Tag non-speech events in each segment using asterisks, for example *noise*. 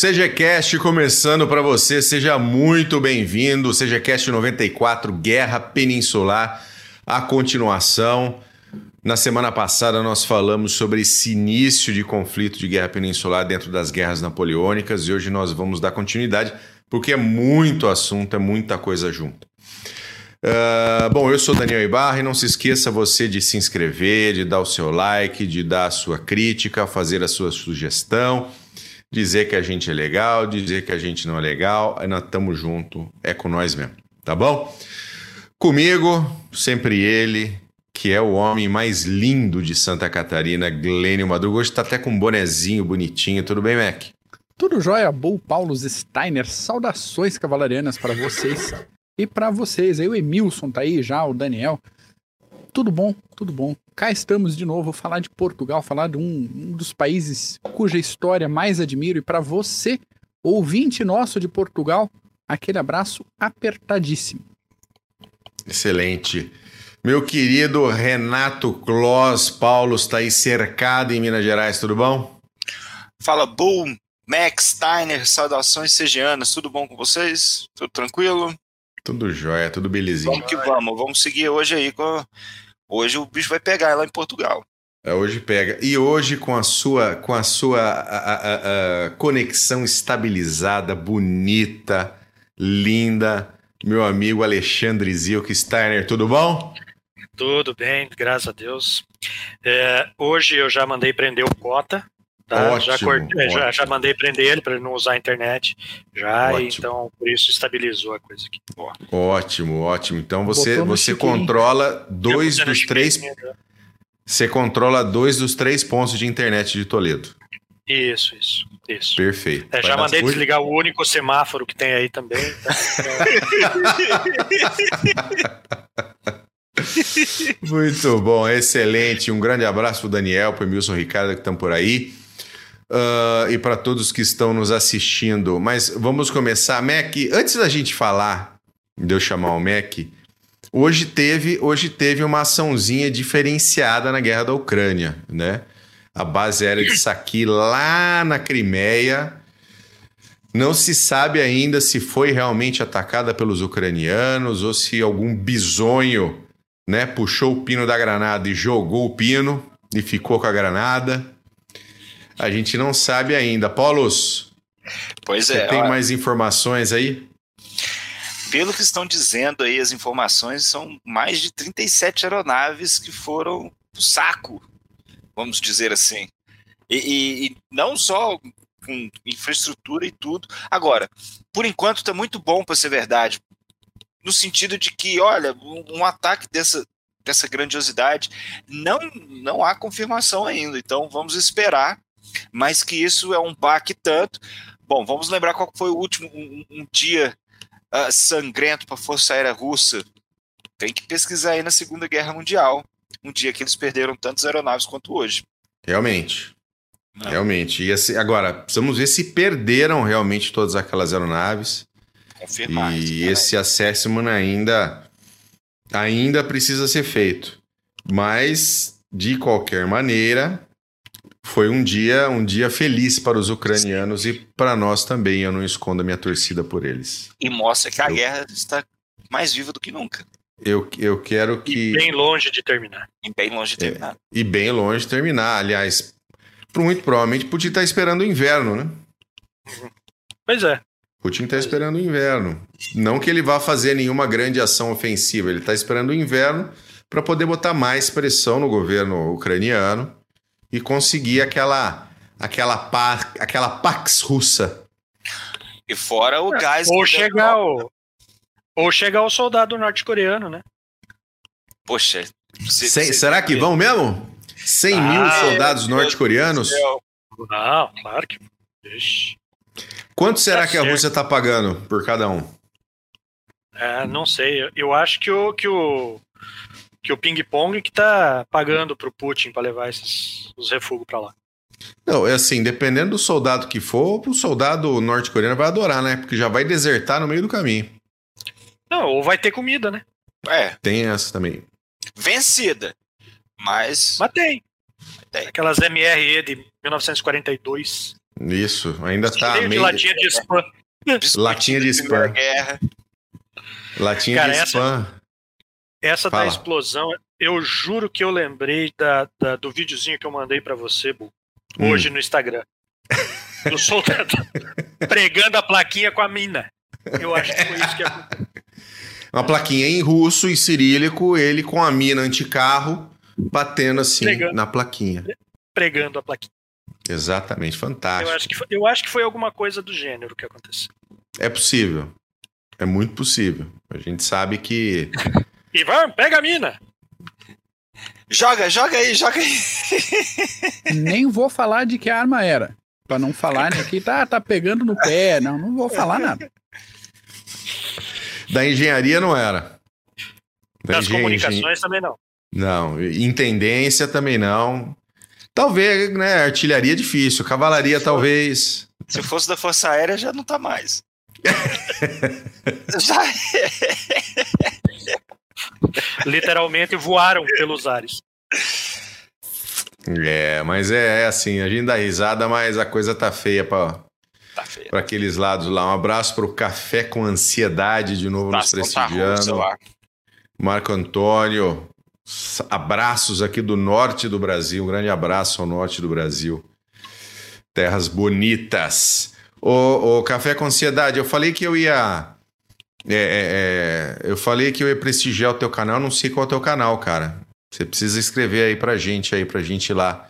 CGCast começando para você, seja muito bem-vindo. CGCast 94, Guerra Peninsular, a continuação. Na semana passada nós falamos sobre esse início de conflito de guerra peninsular dentro das guerras napoleônicas e hoje nós vamos dar continuidade porque é muito assunto, é muita coisa junto. Uh, bom, eu sou Daniel Ibarra e não se esqueça você de se inscrever, de dar o seu like, de dar a sua crítica, fazer a sua sugestão dizer que a gente é legal, dizer que a gente não é legal, nós estamos junto, é com nós mesmo, tá bom? Comigo, sempre ele, que é o homem mais lindo de Santa Catarina, Glênio Madruga. Hoje tá até com um bonezinho bonitinho, tudo bem, Mac? Tudo jóia, Bull Paulo Steiner. Saudações cavalarianas para vocês *laughs* e para vocês. Aí o Emilson tá aí já, o Daniel. Tudo bom, tudo bom. Cá estamos de novo, falar de Portugal, falar de um, um dos países cuja história mais admiro. E para você, ouvinte nosso de Portugal, aquele abraço apertadíssimo. Excelente. Meu querido Renato Kloss, Paulo está aí cercado em Minas Gerais, tudo bom? Fala, Boom, Max, Steiner, saudações segianas, tudo bom com vocês? Tudo tranquilo? Tudo jóia, tudo belezinho. Vamos que vamos, vamos seguir hoje aí com Hoje o bicho vai pegar lá em Portugal. É, hoje pega. E hoje, com a sua, com a sua a, a, a conexão estabilizada, bonita, linda, meu amigo Alexandre Zilk Steiner, tudo bom? Tudo bem, graças a Deus. É, hoje eu já mandei prender o Cota, Tá? Ótimo, já, cortei, já, já, mandei prender ele para ele não usar a internet. Já, ótimo. então por isso estabilizou a coisa aqui. Boa. Ótimo, ótimo. Então você, você controla dois dos três. Né? Você controla dois dos três pontos de internet de Toledo. Isso, isso, isso. Perfeito. É, já mandei desligar o único semáforo que tem aí também. Tá? *laughs* Muito bom, excelente. Um grande abraço para o Daniel, para o Emilson Ricardo que estão por aí uh, e para todos que estão nos assistindo. Mas vamos começar. Mac, antes da gente falar de eu chamar o Mac, hoje teve, hoje teve uma açãozinha diferenciada na guerra da Ucrânia, né? A base aérea de Saki lá na Crimeia. Não se sabe ainda se foi realmente atacada pelos ucranianos ou se algum bisonho né, puxou o pino da granada e jogou o pino e ficou com a granada. A gente não sabe ainda. Paulos, pois é. tem mais informações aí? Pelo que estão dizendo aí, as informações são mais de 37 aeronaves que foram pro saco, vamos dizer assim. E, e, e não só com infraestrutura e tudo. Agora, por enquanto está muito bom para ser verdade, no sentido de que, olha, um, um ataque dessa, dessa grandiosidade não não há confirmação ainda. Então vamos esperar mas que isso é um baque tanto. Bom, vamos lembrar qual foi o último um, um dia uh, sangrento para a Força Aérea Russa. Tem que pesquisar aí na Segunda Guerra Mundial, um dia que eles perderam tantas aeronaves quanto hoje. Realmente. Não. Realmente. E assim, agora, precisamos ver se perderam realmente todas aquelas aeronaves. Confirmar. E esse assessment ainda, ainda precisa ser feito. Mas, de qualquer maneira, foi um dia, um dia feliz para os ucranianos Sim. e para nós também. Eu não escondo a minha torcida por eles. E mostra que a eu, guerra está mais viva do que nunca. Eu, eu quero que. E bem longe de terminar. E bem longe de terminar. É, e bem longe de terminar. Aliás, muito provavelmente Putin está esperando o inverno, né? Pois é. Putin está esperando o inverno. Não que ele vá fazer nenhuma grande ação ofensiva, ele está esperando o inverno para poder botar mais pressão no governo ucraniano e conseguir aquela aquela par, aquela pax russa. E fora o gás. Ou chegar o ou chegar o soldado norte-coreano, né? Poxa. Se, se, será que vão mesmo? 100 ah, mil soldados norte-coreanos? Não, claro que. Ixi. Quanto será tá que a Rússia está pagando por cada um? É, não sei. Eu acho que o, que o, que o ping-pong que tá pagando pro Putin para levar esses, os refugos para lá. Não, é assim, dependendo do soldado que for, o soldado norte-coreano vai adorar, né? Porque já vai desertar no meio do caminho. Não, ou vai ter comida, né? É. Tem essa também. Vencida. Mas. Mas tem. tem. Aquelas MRE de 1942. Isso, ainda tá meio... latinha de spam. Latinha de spam. Guerra. Latinha Cara, de spam. Essa, essa da explosão, eu juro que eu lembrei da, da do videozinho que eu mandei para você, Bu, hoje hum. no Instagram. Do *laughs* soldado pregando a plaquinha com a mina. Eu acho que foi isso que aconteceu. *laughs* Uma plaquinha em russo e cirílico, ele com a mina anticarro batendo assim pregando, na plaquinha. Pregando a plaquinha. Exatamente, fantástico. Eu acho, que foi, eu acho que foi alguma coisa do gênero que aconteceu. É possível. É muito possível. A gente sabe que. *laughs* Ivan, pega a mina! Joga, joga aí, joga aí. *laughs* Nem vou falar de que arma era. Pra não falar né, que tá, tá pegando no pé. Não, não vou falar nada. Da engenharia não era. Da das engen... comunicações também não. Não, intendência também não. Talvez, né? Artilharia é difícil, cavalaria talvez. Se fosse da Força Aérea já não tá mais. *laughs* já *laughs* *laughs* Literalmente voaram pelos ares. É, mas é, é, assim, a gente dá risada, mas a coisa tá feia para tá para aqueles lados lá. Um abraço pro Café com Ansiedade de novo nos prestigiando. Marco Antônio, abraços aqui do norte do Brasil. Um grande abraço ao norte do Brasil. Terras bonitas. O, o Café com Ansiedade, eu falei que eu ia. É, é, é, eu falei que eu ia prestigiar o teu canal, não sei qual é o teu canal, cara. Você precisa escrever aí pra gente aí, pra gente ir lá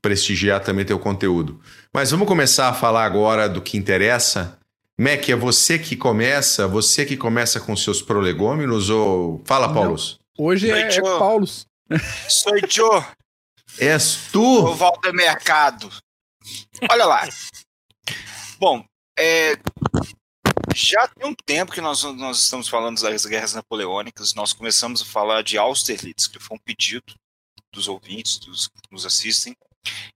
prestigiar também teu conteúdo. Mas vamos começar a falar agora do que interessa. Mac, é você que começa? Você que começa com seus prolegômenos ou... Fala, Paulo. Hoje é, é Paulo. Sou eu. És tu? O Walter Mercado. Olha lá. Bom, é, já tem um tempo que nós, nós estamos falando das guerras napoleônicas. Nós começamos a falar de Austerlitz, que foi um pedido dos ouvintes, dos que nos assistem.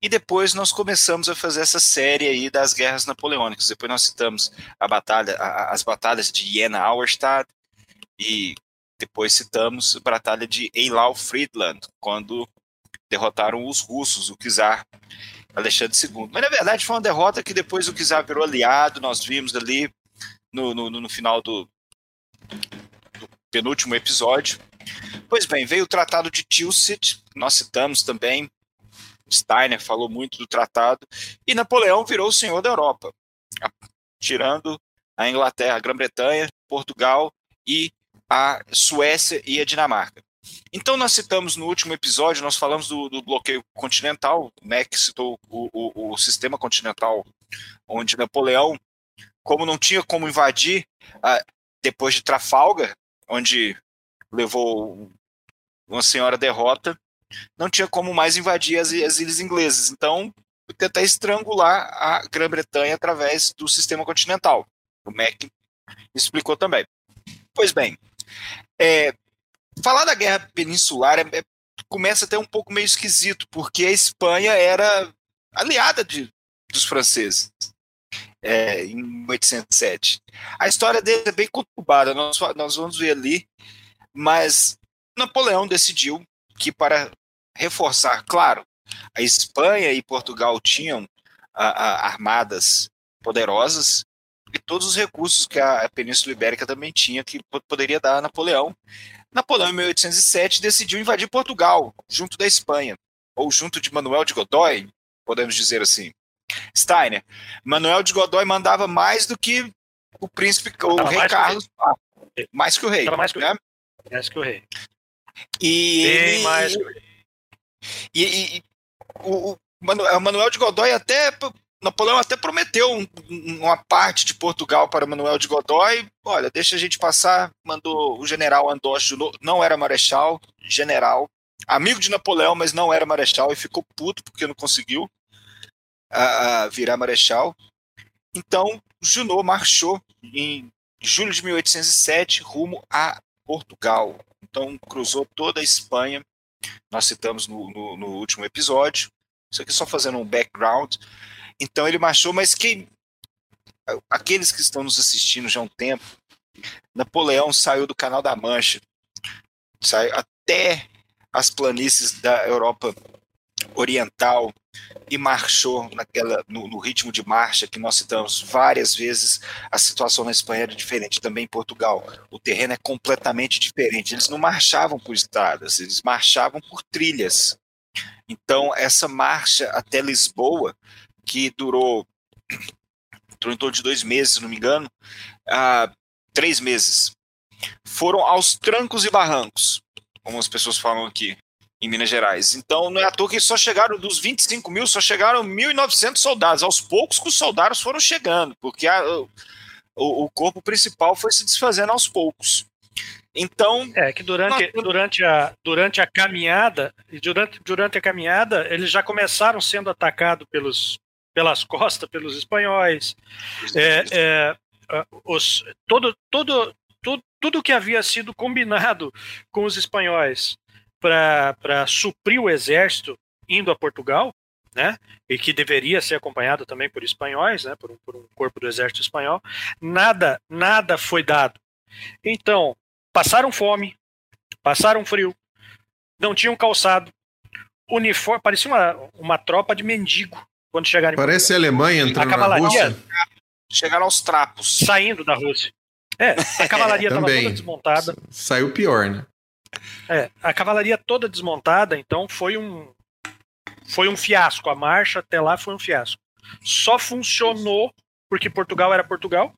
E depois nós começamos a fazer essa série aí das guerras napoleônicas. Depois nós citamos a batalha, a, as batalhas de Jena-Auerstadt e depois citamos a batalha de Eylau-Friedland, quando derrotaram os russos, o czar Alexandre II. Mas na verdade foi uma derrota que depois o czar virou aliado, nós vimos ali no, no, no final do, do, penúltimo episódio. Pois bem, veio o Tratado de Tilsit, nós citamos também, Steiner falou muito do tratado, e Napoleão virou o senhor da Europa, tirando a Inglaterra, a Grã-Bretanha, Portugal e a Suécia e a Dinamarca. Então nós citamos no último episódio, nós falamos do, do bloqueio continental, né, que citou o, o, o, sistema continental, onde Napoleão como não tinha como invadir depois de Trafalgar, onde levou uma senhora derrota, não tinha como mais invadir as, as ilhas inglesas. Então, tentar estrangular a Grã-Bretanha através do sistema continental. O Mac explicou também. Pois bem, é, falar da Guerra Peninsular é, é, começa até um pouco meio esquisito, porque a Espanha era aliada de, dos franceses é, em 1807. A história dele é bem conturbada, nós, nós vamos ver ali, mas Napoleão decidiu que para reforçar, claro, a Espanha e Portugal tinham a, a, armadas poderosas e todos os recursos que a, a Península Ibérica também tinha que poderia dar a Napoleão. Napoleão, em 1807, decidiu invadir Portugal, junto da Espanha, ou junto de Manuel de Godoy, podemos dizer assim. Steiner. Manuel de Godoy mandava mais do que o príncipe, o rei Carlos. mais que o rei. mais, que, né? mais que o rei. E Bem mais que o rei. E, e, o, o Manuel de Godoy até. Napoleão até prometeu um, uma parte de Portugal para Manuel de Godoy. Olha, deixa a gente passar. Mandou o general Andoche, não era marechal, general. Amigo de Napoleão, mas não era marechal e ficou puto porque não conseguiu a, a virar marechal. Então, Junot marchou em julho de 1807 rumo a Portugal. Então, cruzou toda a Espanha. Nós citamos no, no, no último episódio. Isso aqui só fazendo um background. Então, ele marchou, mas quem. Aqueles que estão nos assistindo já há um tempo, Napoleão saiu do Canal da Mancha, saiu até as planícies da Europa Oriental, e marchou naquela, no, no, ritmo de marcha que nós citamos várias vezes. A situação na Espanha era diferente, também em Portugal. O terreno é completamente diferente. Eles não marchavam por estradas, eles marchavam por trilhas. Então, essa marcha até Lisboa, que durou, durou em torno de dois meses, se não me engano, ah, três meses, foram aos trancos e barrancos, como as pessoas falam aqui em Minas Gerais. Então, não é à toa que só chegaram dos 25 mil, só chegaram 1.900 soldados. Aos poucos que os soldados foram chegando, porque a, o, o, corpo principal foi se desfazendo aos poucos. Então. É que durante, nós... durante, a, durante a caminhada, durante, durante a caminhada, eles já começaram sendo atacados pelos, pelas costas, pelos espanhóis. É, é, os, todo, todo, tudo, tudo que havia sido combinado com os espanhóis para suprir o exército indo a Portugal, né, e que deveria ser acompanhado também por espanhóis, né, por um, por um corpo do exército espanhol, nada, nada foi dado. Então, passaram fome, passaram frio, não tinham calçado, uniforme, parecia uma, uma tropa de mendigo quando chegaram Parece a Alemanha entrando a na Rússia. Chegaram aos trapos. Saindo da Rússia. É, a cavalaria *laughs* estava toda desmontada. Saiu pior, né? É, a cavalaria toda desmontada, então foi um foi um fiasco. A marcha até lá foi um fiasco. Só funcionou porque Portugal era Portugal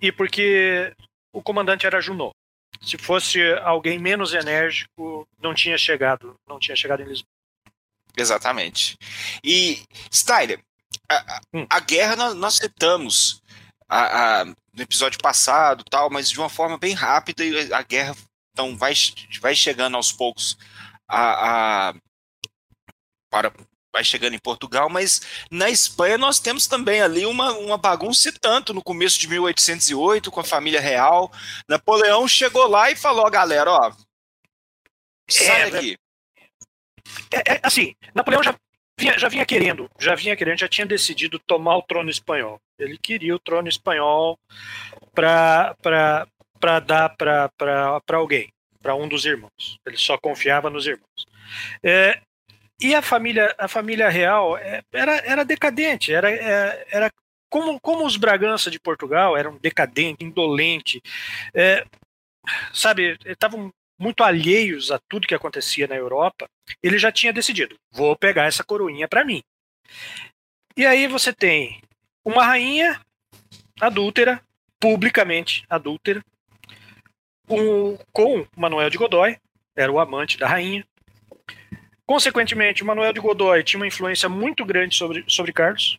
e porque o comandante era Junot. Se fosse alguém menos enérgico, não tinha chegado, não tinha chegado em Lisboa. Exatamente. E Steiner, a, hum. a guerra nós, nós citamos a, a, no episódio passado, tal, mas de uma forma bem rápida e a guerra então vai, vai chegando aos poucos a, a para vai chegando em Portugal, mas na Espanha nós temos também ali uma, uma bagunça tanto no começo de 1808 com a família real. Napoleão chegou lá e falou, galera, ó, sai é, daqui. É, é, assim, Napoleão já vinha, já vinha querendo, já vinha querendo, já tinha decidido tomar o trono espanhol. Ele queria o trono espanhol para para dar para alguém, para um dos irmãos. Ele só confiava nos irmãos. É, e a família, a família real é, era, era decadente, era, é, era como, como os Bragança de Portugal eram decadentes, indolentes, é, sabe, estavam muito alheios a tudo que acontecia na Europa. Ele já tinha decidido: vou pegar essa coroinha para mim. E aí você tem uma rainha adúltera, publicamente adúltera, com Manuel de Godoy, era o amante da rainha. Consequentemente, Manuel de Godoy tinha uma influência muito grande sobre, sobre Carlos,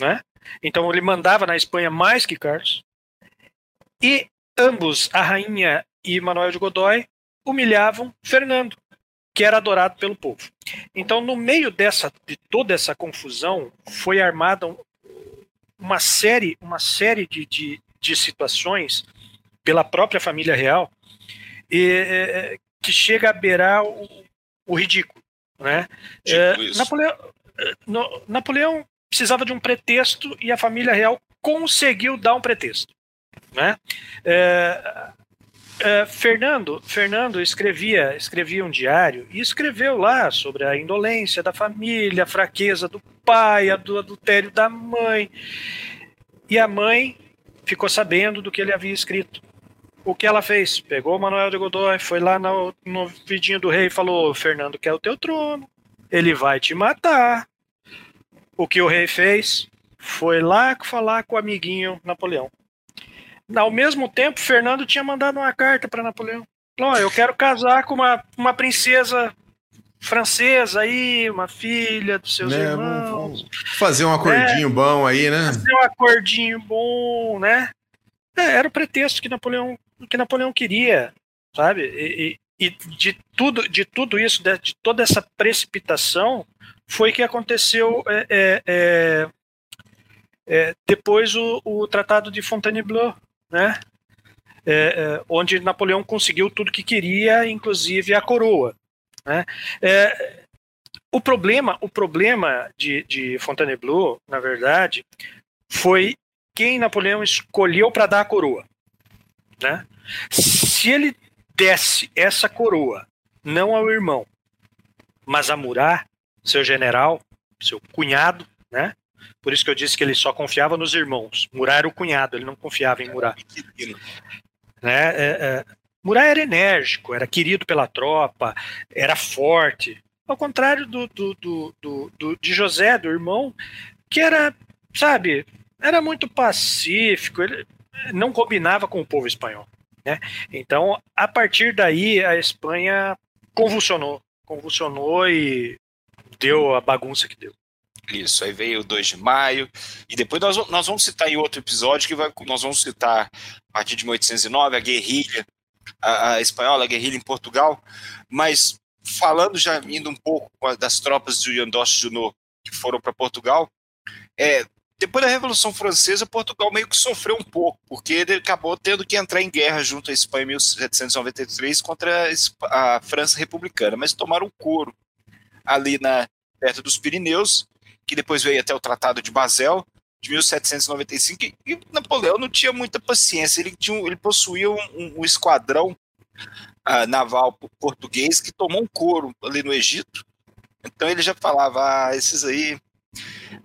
né? Então ele mandava na Espanha mais que Carlos. E ambos, a rainha e Manuel de Godoy, humilhavam Fernando, que era adorado pelo povo. Então, no meio dessa de toda essa confusão, foi armada uma série, uma série de, de, de situações pela própria família real, e, é, que chega a beirar o, o ridículo. Né? Tipo é, Napoleão, é, no, Napoleão precisava de um pretexto e a família real conseguiu dar um pretexto. Né? É, é, Fernando, Fernando escrevia, escrevia um diário e escreveu lá sobre a indolência da família, a fraqueza do pai, a do adultério da mãe. E a mãe ficou sabendo do que ele havia escrito o que ela fez? Pegou o Manuel de Godoy, foi lá no, no vidinho do rei e falou: Fernando quer o teu trono, ele vai te matar. O que o rei fez? Foi lá falar com o amiguinho Napoleão. Ao mesmo tempo, Fernando tinha mandado uma carta para Napoleão. Falou: Eu quero casar com uma, uma princesa francesa aí, uma filha dos seus né, irmãos. Fazer um acordinho é, bom aí, né? Fazer um acordinho bom, né? É, era o pretexto que Napoleão que Napoleão queria, sabe? E, e, de tudo, de tudo isso, de, de, toda essa precipitação, foi que aconteceu é, é, é, é depois o, o, Tratado de Fontainebleau, né? É, é, onde Napoleão conseguiu tudo que queria, inclusive a coroa. Né? o problema, o problema de, de Fontainebleau, na verdade, foi quem Napoleão escolheu para dar a coroa. Né? Se ele desse essa coroa, não ao irmão, mas a Murat, seu general, seu cunhado, né? Por isso que eu disse que ele só confiava nos irmãos. Murat era o cunhado, ele não confiava em Murat. Né? É, é, Murat era enérgico, era querido pela tropa, era forte. Ao contrário do, do, do, do, do de José, do irmão, que era, sabe, era muito pacífico, ele não combinava com o povo espanhol. Né? Então, a partir daí, a Espanha convulsionou, convulsionou e deu a bagunça que deu. Isso, aí veio o 2 de maio, e depois nós, nós vamos citar em outro episódio que vai, nós vamos citar a partir de 1809 a guerrilha a, a espanhola, a guerrilha em Portugal, mas falando já indo um pouco das tropas de Yandos Junot que foram para Portugal, é, depois da Revolução Francesa, Portugal meio que sofreu um pouco, porque ele acabou tendo que entrar em guerra junto à Espanha em 1793 contra a França republicana, mas tomaram um couro ali na, perto dos Pirineus, que depois veio até o Tratado de Basel, de 1795, e Napoleão não tinha muita paciência, ele, tinha, ele possuía um, um, um esquadrão uh, naval português que tomou um couro ali no Egito, então ele já falava, ah, esses aí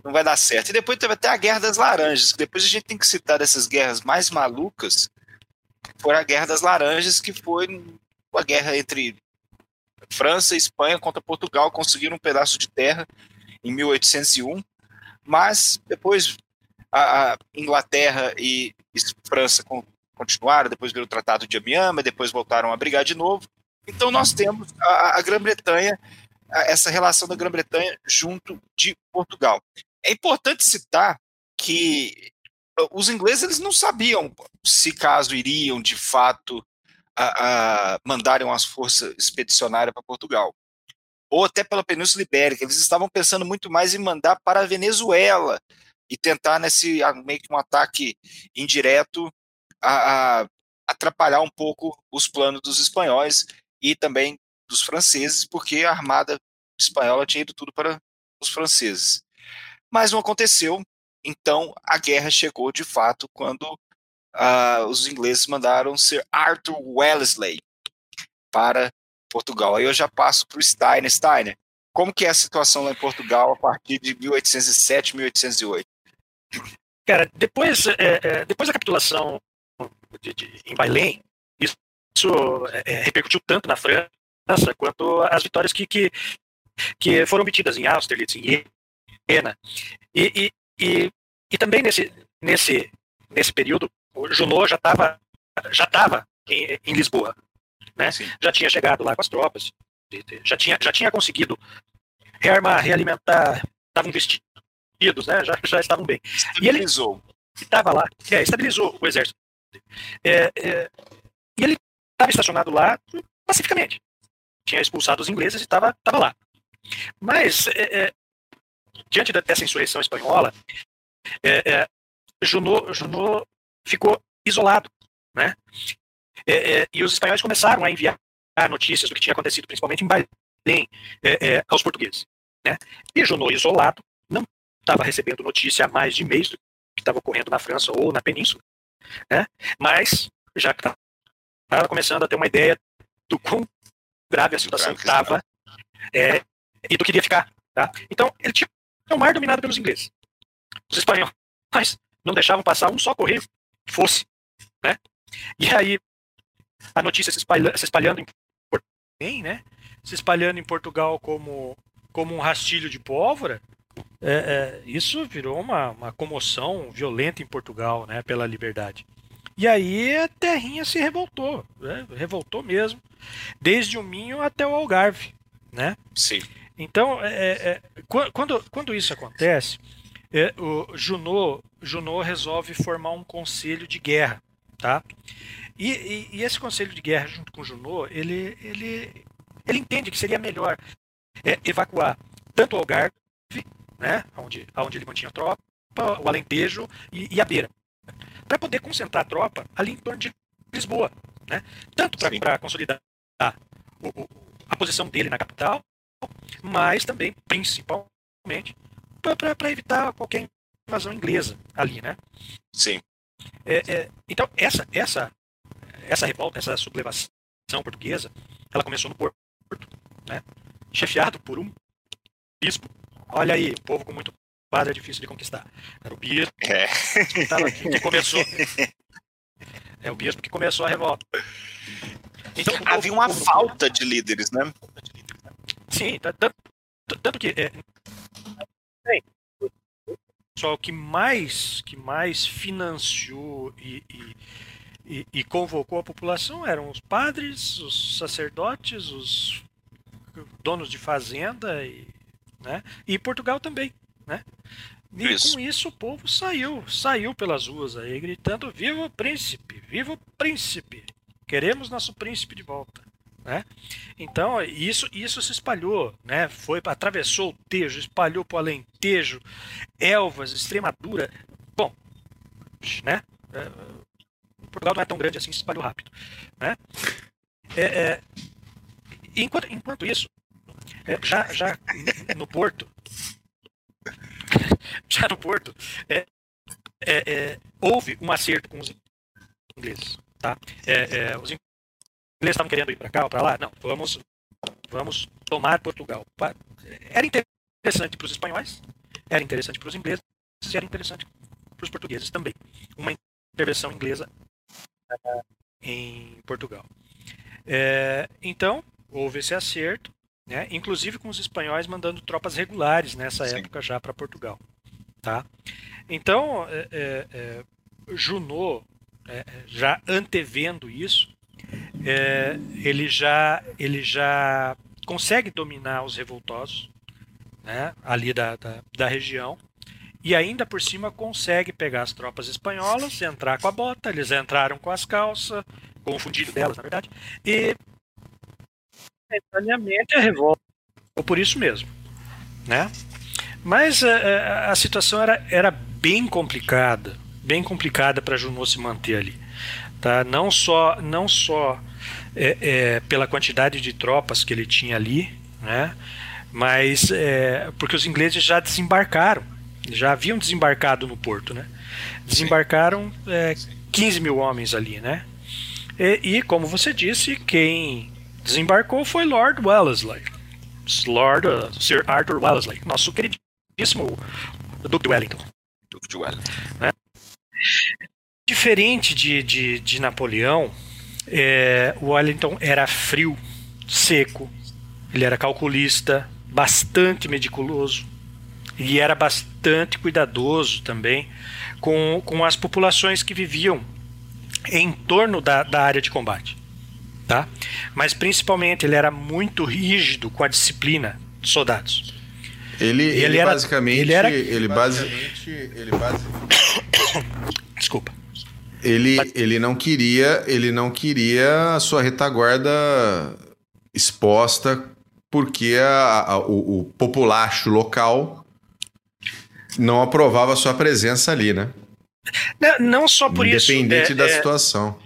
não vai dar certo. E depois teve até a Guerra das Laranjas, que depois a gente tem que citar dessas guerras mais malucas, foi a Guerra das Laranjas, que foi a guerra entre França e Espanha contra Portugal, conseguiram um pedaço de terra em 1801, mas depois a, Inglaterra e, França continuaram, depois veio o Tratado de Amiens, depois voltaram a brigar de novo. Então nós temos a Grã-Bretanha essa relação da Grã-Bretanha junto de Portugal. É importante citar que uh, os ingleses eles não sabiam se caso iriam de fato a, a mandarem as forças expedicionárias para Portugal ou até pela Península Ibérica. Eles estavam pensando muito mais em mandar para a Venezuela e tentar nesse meio que um ataque indireto a, a atrapalhar um pouco os planos dos espanhóis e também dos franceses, porque a armada espanhola tinha ido tudo para os franceses. Mas não aconteceu, então a guerra chegou de fato quando uh, os ingleses mandaram Sir Arthur Wellesley para Portugal. Aí eu já passo para o Steiner. Steiner, como que é a situação lá em Portugal a partir de 1807, 1808? Cara, depois, é, é, depois da capitulação de, de, em Bailém, isso, isso é, repercutiu tanto na França quanto as vitórias que, que, que foram obtidas em Austerlitz, em Jena. E, e, e, e também nesse, nesse, nesse período, o Junot já estava já tava em, em Lisboa. Né? Já tinha chegado lá com as tropas, já tinha, já tinha conseguido rearmar, realimentar, estavam vestidos, né? já, já estavam bem. Estabilizou. E ele estava lá, é, estabilizou o exército. É, é, e ele estava estacionado lá pacificamente tinha expulsado os ingleses e estava lá. Mas, é, é, diante dessa insurreição espanhola, é, é, Junot, Junot ficou isolado, né? É, e os espanhóis começaram a enviar notícias do que tinha acontecido, principalmente em Belém, aos portugueses. Né? E Junot, isolado, não estava recebendo notícia há mais de mês do que estava ocorrendo na França ou na Península. Né? Mas já estava começando a ter uma ideia do quão grave a situação estava é, e do que iria ficar. Tá? Então, ele tinha o mar dominado pelos ingleses. Os espanhóis não deixavam passar um só correio que fosse. Né? E aí, a notícia se, espalha, se espalhando em Portugal, né? se espalhando em Portugal como, como um rastilho de pólvora, é, é, isso virou uma, uma comoção violenta em Portugal né, pela liberdade. E aí a terrinha se revoltou, né? revoltou mesmo, desde o Minho até o Algarve, né? Sim. Então, é, é, é quando, quando isso acontece, é, o Junot, Junot resolve formar um conselho de guerra, tá? E, e, e, esse conselho de guerra, junto com Junot, ele, ele, ele entende que seria melhor é, evacuar tanto o Algarve, né, onde, onde ele mantinha tropa, o Alentejo e, e a Beira para poder concentrar a tropa ali em torno de Lisboa, né? Tanto para consolidar o, a posição dele na capital, mas também, principalmente, para evitar qualquer invasão inglesa ali, né? Sim. É, é, então, essa, essa, essa revolta, essa sublevação portuguesa, ela começou no Porto, né? chefiado por um bispo olha aí, povo com muito padre é difícil de conquistar. Era o bispo é. que, que começou. É o bispo que começou a revolta. Então, Havia uma povo, falta de líderes, né? Sim, tanto, tanto que é, só o que mais que mais financiou e, e, e, e, convocou a população eram os padres, os sacerdotes, os donos de fazenda e, né? e Portugal também, né? E isso. com isso o povo saiu, saiu pelas ruas aí gritando: "Viva o príncipe! Viva o príncipe! Queremos nosso príncipe de volta!" Né? Então isso isso se espalhou, né? Foi atravessou o Tejo, espalhou para o Alentejo, Elvas, Extremadura. Bom, né? É, Portugal não é tão grande assim, se espalhou rápido, né? É, é, enquanto, enquanto isso, é, já, já no Porto, *laughs* já no Porto, é, é, houve um acerto com os ingleses, tá? os ingleses estavam querendo ir para cá ou para lá? Não, vamos, vamos tomar Portugal. Era interessante para os espanhóis, era interessante para os ingleses e era interessante para os portugueses também. Uma intervenção inglesa uh, em Portugal. É, então, houve esse acerto, né, inclusive com os espanhóis mandando tropas regulares nessa Sim. época já para Portugal. Tá? Então, é, é, Junot, já antevendo isso, é, ele já ele já consegue dominar os revoltosos né, ali da, da, da, região e ainda por cima consegue pegar as tropas espanholas, entrar com a bota, eles entraram com as calças, com o fundido delas, na verdade, e momentaneamente a revolta ou por isso mesmo, né? Mas a, é, é, a situação era, era bem complicada, bem complicada para Junot se manter ali, tá? Não só não só é, é, pela quantidade de tropas que ele tinha ali, né? Mas é, porque os ingleses já desembarcaram, já haviam desembarcado no porto, né? Desembarcaram é, 15 mil homens ali, né? E, e, como você disse, quem desembarcou foi Lord Wellesley, Lord uh, Sir Arthur Wellesley, nosso queridíssimo Duque de Wellington. Duque de Wellington. Né? Diferente de, de, de Napoleão, é, Wellington era frio, seco, ele era calculista, bastante meticuloso e era bastante cuidadoso também com, com as populações que viviam em torno da, da área de combate. Tá? Mas principalmente ele era muito rígido com a disciplina dos soldados. Ele, ele, ele era, basicamente, ele, era, ele basicamente, *coughs* ele basicamente, desculpa. Ele, ele não queria, ele não queria a sua retaguarda exposta porque a, a, o, o populacho local não aprovava a sua presença ali, né? Não, não só por Independente isso. Independente é, da é, situação.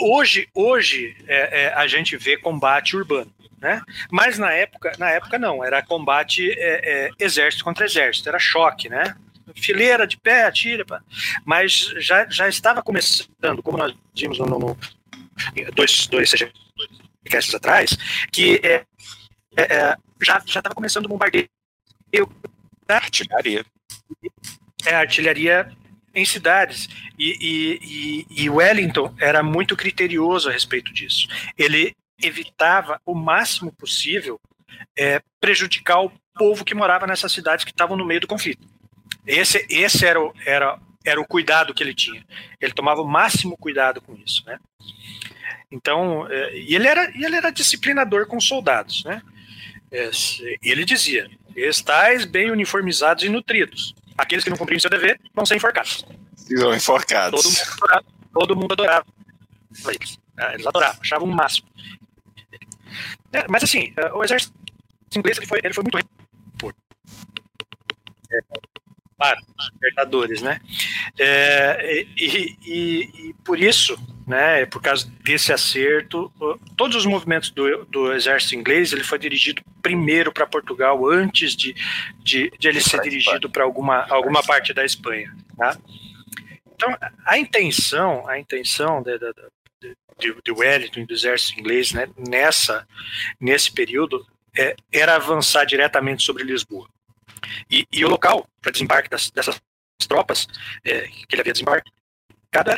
Hoje, hoje é, é, a gente vê combate urbano. Né? Mas na época, na época não, era combate é, exército contra exército, era choque, né? Fileira de pé, atira, mas já, já estava começando, como nós vimos no, no dois, dois podcasts atrás, que é, é, é já já estava começando o bombardeio da artilharia. É, artilharia em cidades. E, e, e, e, Wellington era muito criterioso a respeito disso. Ele evitava o máximo possível é, prejudicar o povo que morava nessas cidades que estavam no meio do conflito. Esse, esse era, o, era, era o cuidado que ele tinha. Ele tomava o máximo cuidado com isso, né? Então, é, e ele era, ele era disciplinador com soldados, né? É, ele dizia: estais bem uniformizados e nutridos. Aqueles que não cumpriam seu dever vão ser enforcados. Serão enforcados. Todo mundo adorava. Todo mundo adorava eles. É, eles adoravam, achavam o máximo. É, mas assim, é, o exército inglês ele foi, ele foi muito por é, os libertadores, né? É, e, e, e, por isso, né, por causa desse acerto, todos os movimentos do, do exército inglês ele foi dirigido primeiro para Portugal antes de, de, de ele ser dirigido para alguma, alguma parte da Espanha, tá? Então, a intenção, a intenção de, de, de, de Wellington e do exército inglês né, nessa, nesse período é, era avançar diretamente sobre Lisboa. E, e o local para desembarque das, dessas tropas é, que ele havia desembarcado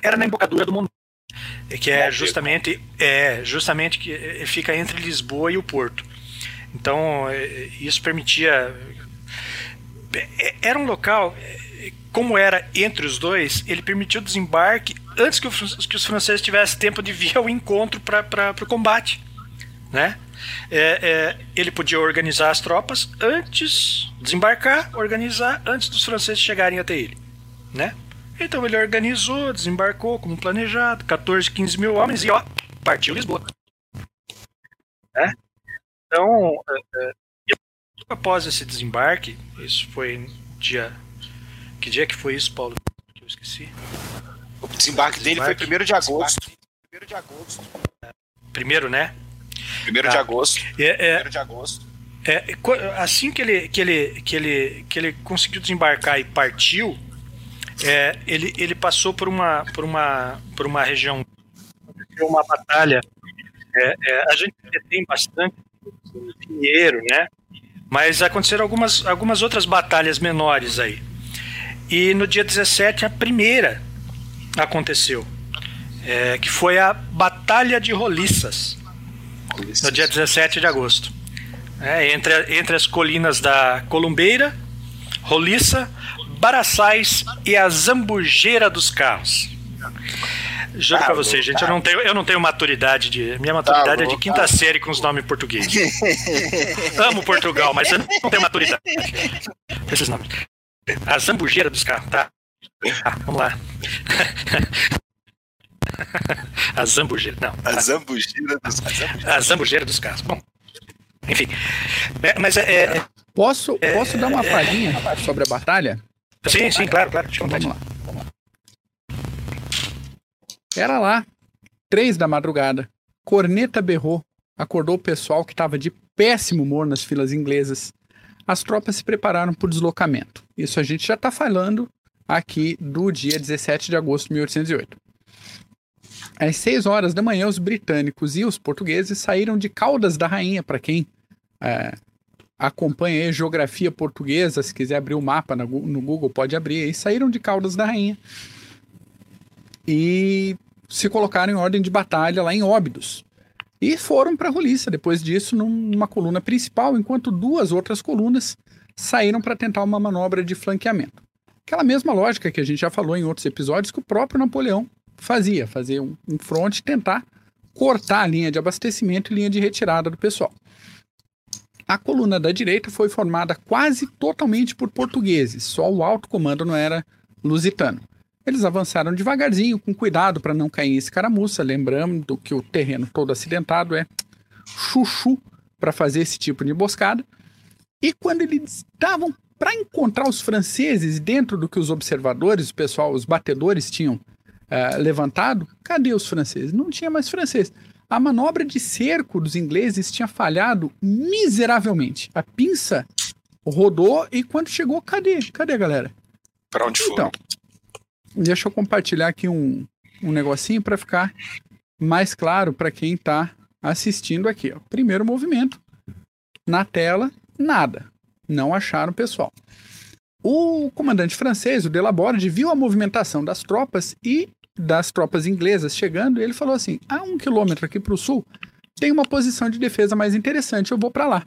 era na embocadura do Mondego, que é justamente é justamente que é, fica entre Lisboa e o Porto. Então é, isso permitia é, era um local como era entre os dois, ele permitiu o desembarque antes que, o, que os franceses tivessem tempo de vir ao encontro para o combate. Né? É, é, ele podia organizar as tropas antes, desembarcar, organizar antes dos franceses chegarem até ele. Né? Então ele organizou, desembarcou como planejado, 14, 15 mil homens e ó, partiu Lisboa. Né? Então, é, é após esse desembarque, isso foi dia que dia que foi isso, Paulo? Que eu esqueci. O desembarque dele foi 1 de agosto. 1 de agosto. Primeiro, né? 1 tá. de agosto. É, é, 1 de agosto. É, assim que ele, que, ele, que, ele, que ele conseguiu desembarcar e partiu, é, ele, ele passou por uma, por uma, por uma região, uma batalha. É, é, a gente tem bastante dinheiro, né? Mas aconteceram algumas, algumas outras batalhas menores aí. E no dia 17, a primeira aconteceu, é, que foi a Batalha de Roliças. No dia 17 de agosto. É, entre, entre as colinas da Columbeira, Roliça, Baraçais e a Zambujeira dos Carros. Juro tá pra você, gente, eu não tenho, eu não tenho maturidade de. Minha maturidade tá é de quinta tá. série com os nomes em português. *laughs* Amo Portugal, mas eu não tenho maturidade. Esses nomes. A zambujeira dos carros, tá? Ah, vamos lá. *laughs* a zambujeira, não. A zambujeira dos carros. A zambujeira dos carros. Bom, enfim. É, mas é, é. Posso, é, posso dar uma é, palhinha sobre a batalha? Sim, sim, claro, claro. Vamos lá. Era lá, três da madrugada. Corneta berrou, acordou o pessoal que estava de péssimo humor nas filas inglesas as tropas se prepararam para o deslocamento. Isso a gente já está falando aqui do dia 17 de agosto de 1808. Às 6 horas da manhã, os britânicos e os portugueses saíram de Caldas da Rainha, para quem é, acompanha a geografia portuguesa, se quiser abrir o mapa no Google, pode abrir aí, saíram de Caldas da Rainha e se colocaram em ordem de batalha lá em Óbidos, e foram para a Roliça depois disso numa coluna principal, enquanto duas outras colunas saíram para tentar uma manobra de flanqueamento. Aquela mesma lógica que a gente já falou em outros episódios que o próprio Napoleão fazia, fazer um, um fronte tentar cortar a linha de abastecimento e linha de retirada do pessoal. A coluna da direita foi formada quase totalmente por portugueses, só o alto comando não era lusitano. Eles avançaram devagarzinho, com cuidado para não cair em escaramuça, lembrando que o terreno todo acidentado é chuchu para fazer esse tipo de emboscada. E quando eles estavam para encontrar os franceses dentro do que os observadores, o pessoal, os batedores tinham uh, levantado, cadê os franceses? Não tinha mais francês. A manobra de cerco dos ingleses tinha falhado miseravelmente. A pinça rodou e quando chegou, cadê? Cadê a galera? Para onde então, foi? Deixa eu compartilhar aqui um, um negocinho para ficar mais claro para quem está assistindo aqui. Ó. Primeiro movimento. Na tela, nada. Não acharam pessoal. O comandante francês, o Delaborde, viu a movimentação das tropas e das tropas inglesas chegando ele falou assim: a um quilômetro aqui para o sul tem uma posição de defesa mais interessante, eu vou para lá.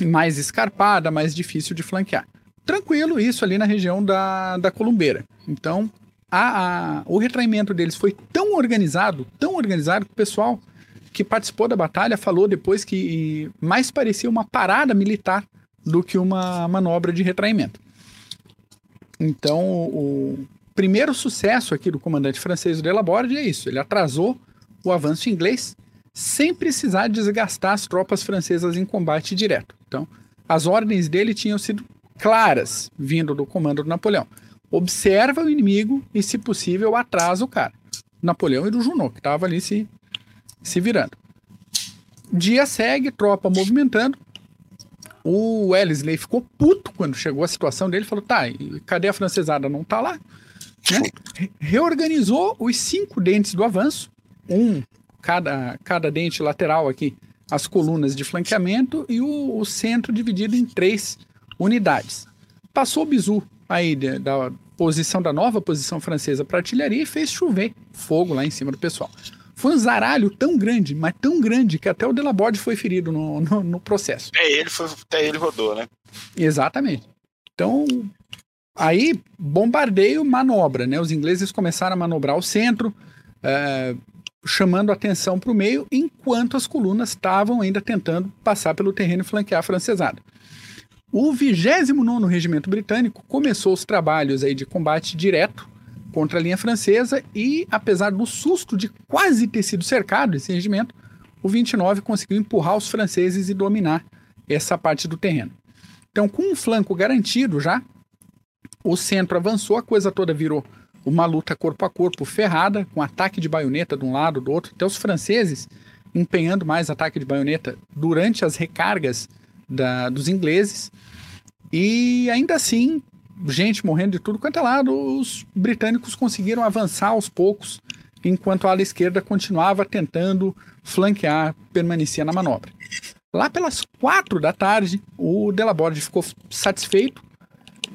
Mais escarpada, mais difícil de flanquear tranquilo isso ali na região da, da Columbeira. Então, a, a, o retraimento deles foi tão organizado, tão organizado, que o pessoal que participou da batalha falou depois que mais parecia uma parada militar do que uma manobra de retraimento. Então, o primeiro sucesso aqui do comandante francês Delaborde é isso: ele atrasou o avanço inglês sem precisar desgastar as tropas francesas em combate direto. Então, as ordens dele tinham sido claras vindo do comando do Napoleão. Observa o inimigo e, se possível, atrasa o cara. Napoleão e do Junot, que estava ali se, se virando. Dia segue, tropa movimentando. O Wellesley ficou puto quando chegou a situação dele. Falou: tá, cadê a francesada? Não tá lá. Né? Reorganizou os cinco dentes do avanço, um cada, cada dente lateral aqui, as colunas de flanqueamento e o, o centro dividido em três unidades. Passou o bizu aí da posição da nova posição francesa para artilharia e fez chover fogo lá em cima do pessoal. Foi um zaralho tão grande, mas tão grande, que até o Delaborde foi ferido no, no, no processo. Até ele, foi, até ele rodou, né? Exatamente. Então, aí, bombardeio, manobra, né? Os ingleses começaram a manobrar o centro, é, chamando atenção para o meio, enquanto as colunas estavam ainda tentando passar pelo terreno e flanquear a francesada. O 29º Regimento Britânico começou os trabalhos aí de combate direto contra a linha francesa e, apesar do susto de quase ter sido cercado esse regimento, o 29 conseguiu empurrar os franceses e dominar essa parte do terreno. Então, com um flanco garantido já, o centro avançou, a coisa toda virou uma luta corpo a corpo ferrada, com ataque de baioneta de um lado do outro, até os franceses empenhando mais ataque de baioneta durante as recargas da, dos ingleses. E ainda assim, gente morrendo de tudo quanto é lado, os britânicos conseguiram avançar aos poucos, enquanto a ala esquerda continuava tentando flanquear, permanecia na manobra. Lá pelas quatro da tarde, o Delaborde ficou satisfeito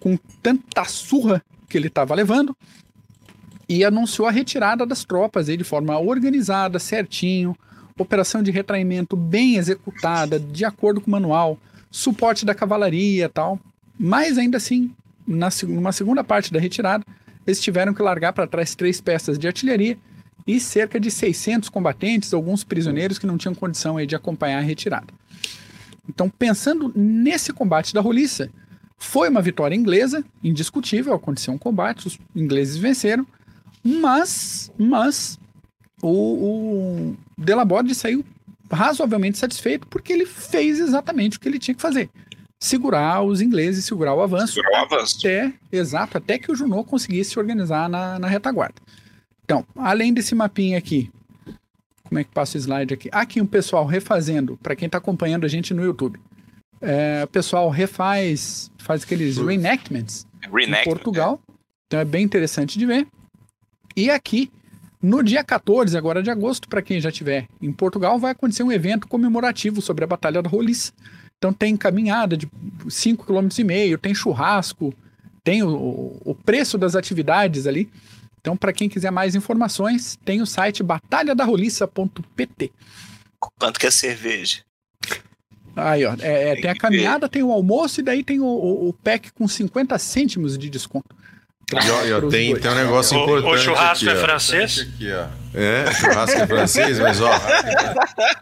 com tanta surra que ele estava levando e anunciou a retirada das tropas aí de forma organizada, certinho, operação de retraimento bem executada, de acordo com o manual, suporte da cavalaria tal. Mas ainda assim, na, numa segunda parte da retirada, eles tiveram que largar para trás três peças de artilharia e cerca de 600 combatentes, alguns prisioneiros que não tinham condição aí de acompanhar a retirada. Então, pensando nesse combate da roliça, foi uma vitória inglesa, indiscutível, aconteceu um combate, os ingleses venceram, mas, mas o, o Delaborde saiu razoavelmente satisfeito porque ele fez exatamente o que ele tinha que fazer. Segurar os ingleses, segurar o avanço. Segurar o avanço. Até, exato, até que o Junot conseguisse se organizar na, na retaguarda. Então, além desse mapinha aqui, como é que passa o slide aqui? Aqui um pessoal refazendo, para quem está acompanhando a gente no YouTube. É, o pessoal refaz, faz aqueles reenactments Reenactment, em Portugal. É. Então é bem interessante de ver. E aqui, no dia 14 agora de agosto, para quem já estiver em Portugal, vai acontecer um evento comemorativo sobre a Batalha da Roliça. Então tem caminhada de 5,5 km, tem churrasco, tem o, o preço das atividades ali. Então, para quem quiser mais informações, tem o site batalhadaroliça.pt. Quanto que é cerveja? Aí, ó, é, é tem, tem a caminhada, ver. tem o almoço e daí tem o, o, o pack com 50 cêntimos de desconto. E, ó, tem, tem um negócio o, importante. O churrasco aqui, é francês? Aqui, é, churrasco é francês, mas ó, *laughs*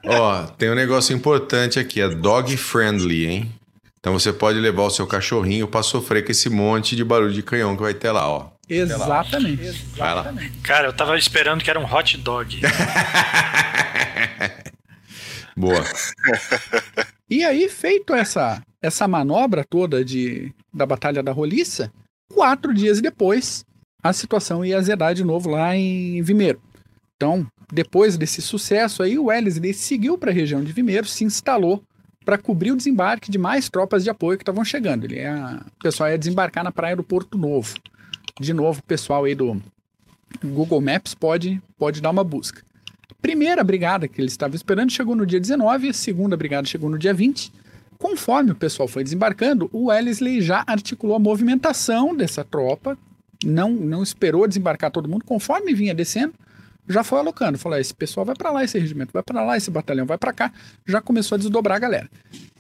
ó, tem um negócio importante aqui, é dog friendly, hein? Então você pode levar o seu cachorrinho para sofrer com esse monte de barulho de canhão que vai ter lá, ó. Exatamente. Vai lá. Cara, eu tava esperando que era um hot dog. *laughs* Boa. *laughs* E aí, feito essa essa manobra toda de da Batalha da Roliça, Quatro dias depois, a situação ia azedar de novo lá em Vimeiro. Então, depois desse sucesso aí, o Wellesley seguiu para a região de Vimeiro, se instalou para cobrir o desembarque de mais tropas de apoio que estavam chegando. Ele ia, o pessoal ia desembarcar na praia do Porto Novo. De novo, o pessoal aí do Google Maps pode, pode dar uma busca. Primeira brigada que ele estava esperando chegou no dia 19, a segunda brigada chegou no dia 20, Conforme o pessoal foi desembarcando, o Wellesley já articulou a movimentação dessa tropa, não, não esperou desembarcar todo mundo, conforme vinha descendo, já foi alocando. Falou: esse pessoal vai para lá, esse regimento vai para lá, esse batalhão vai para cá, já começou a desdobrar a galera.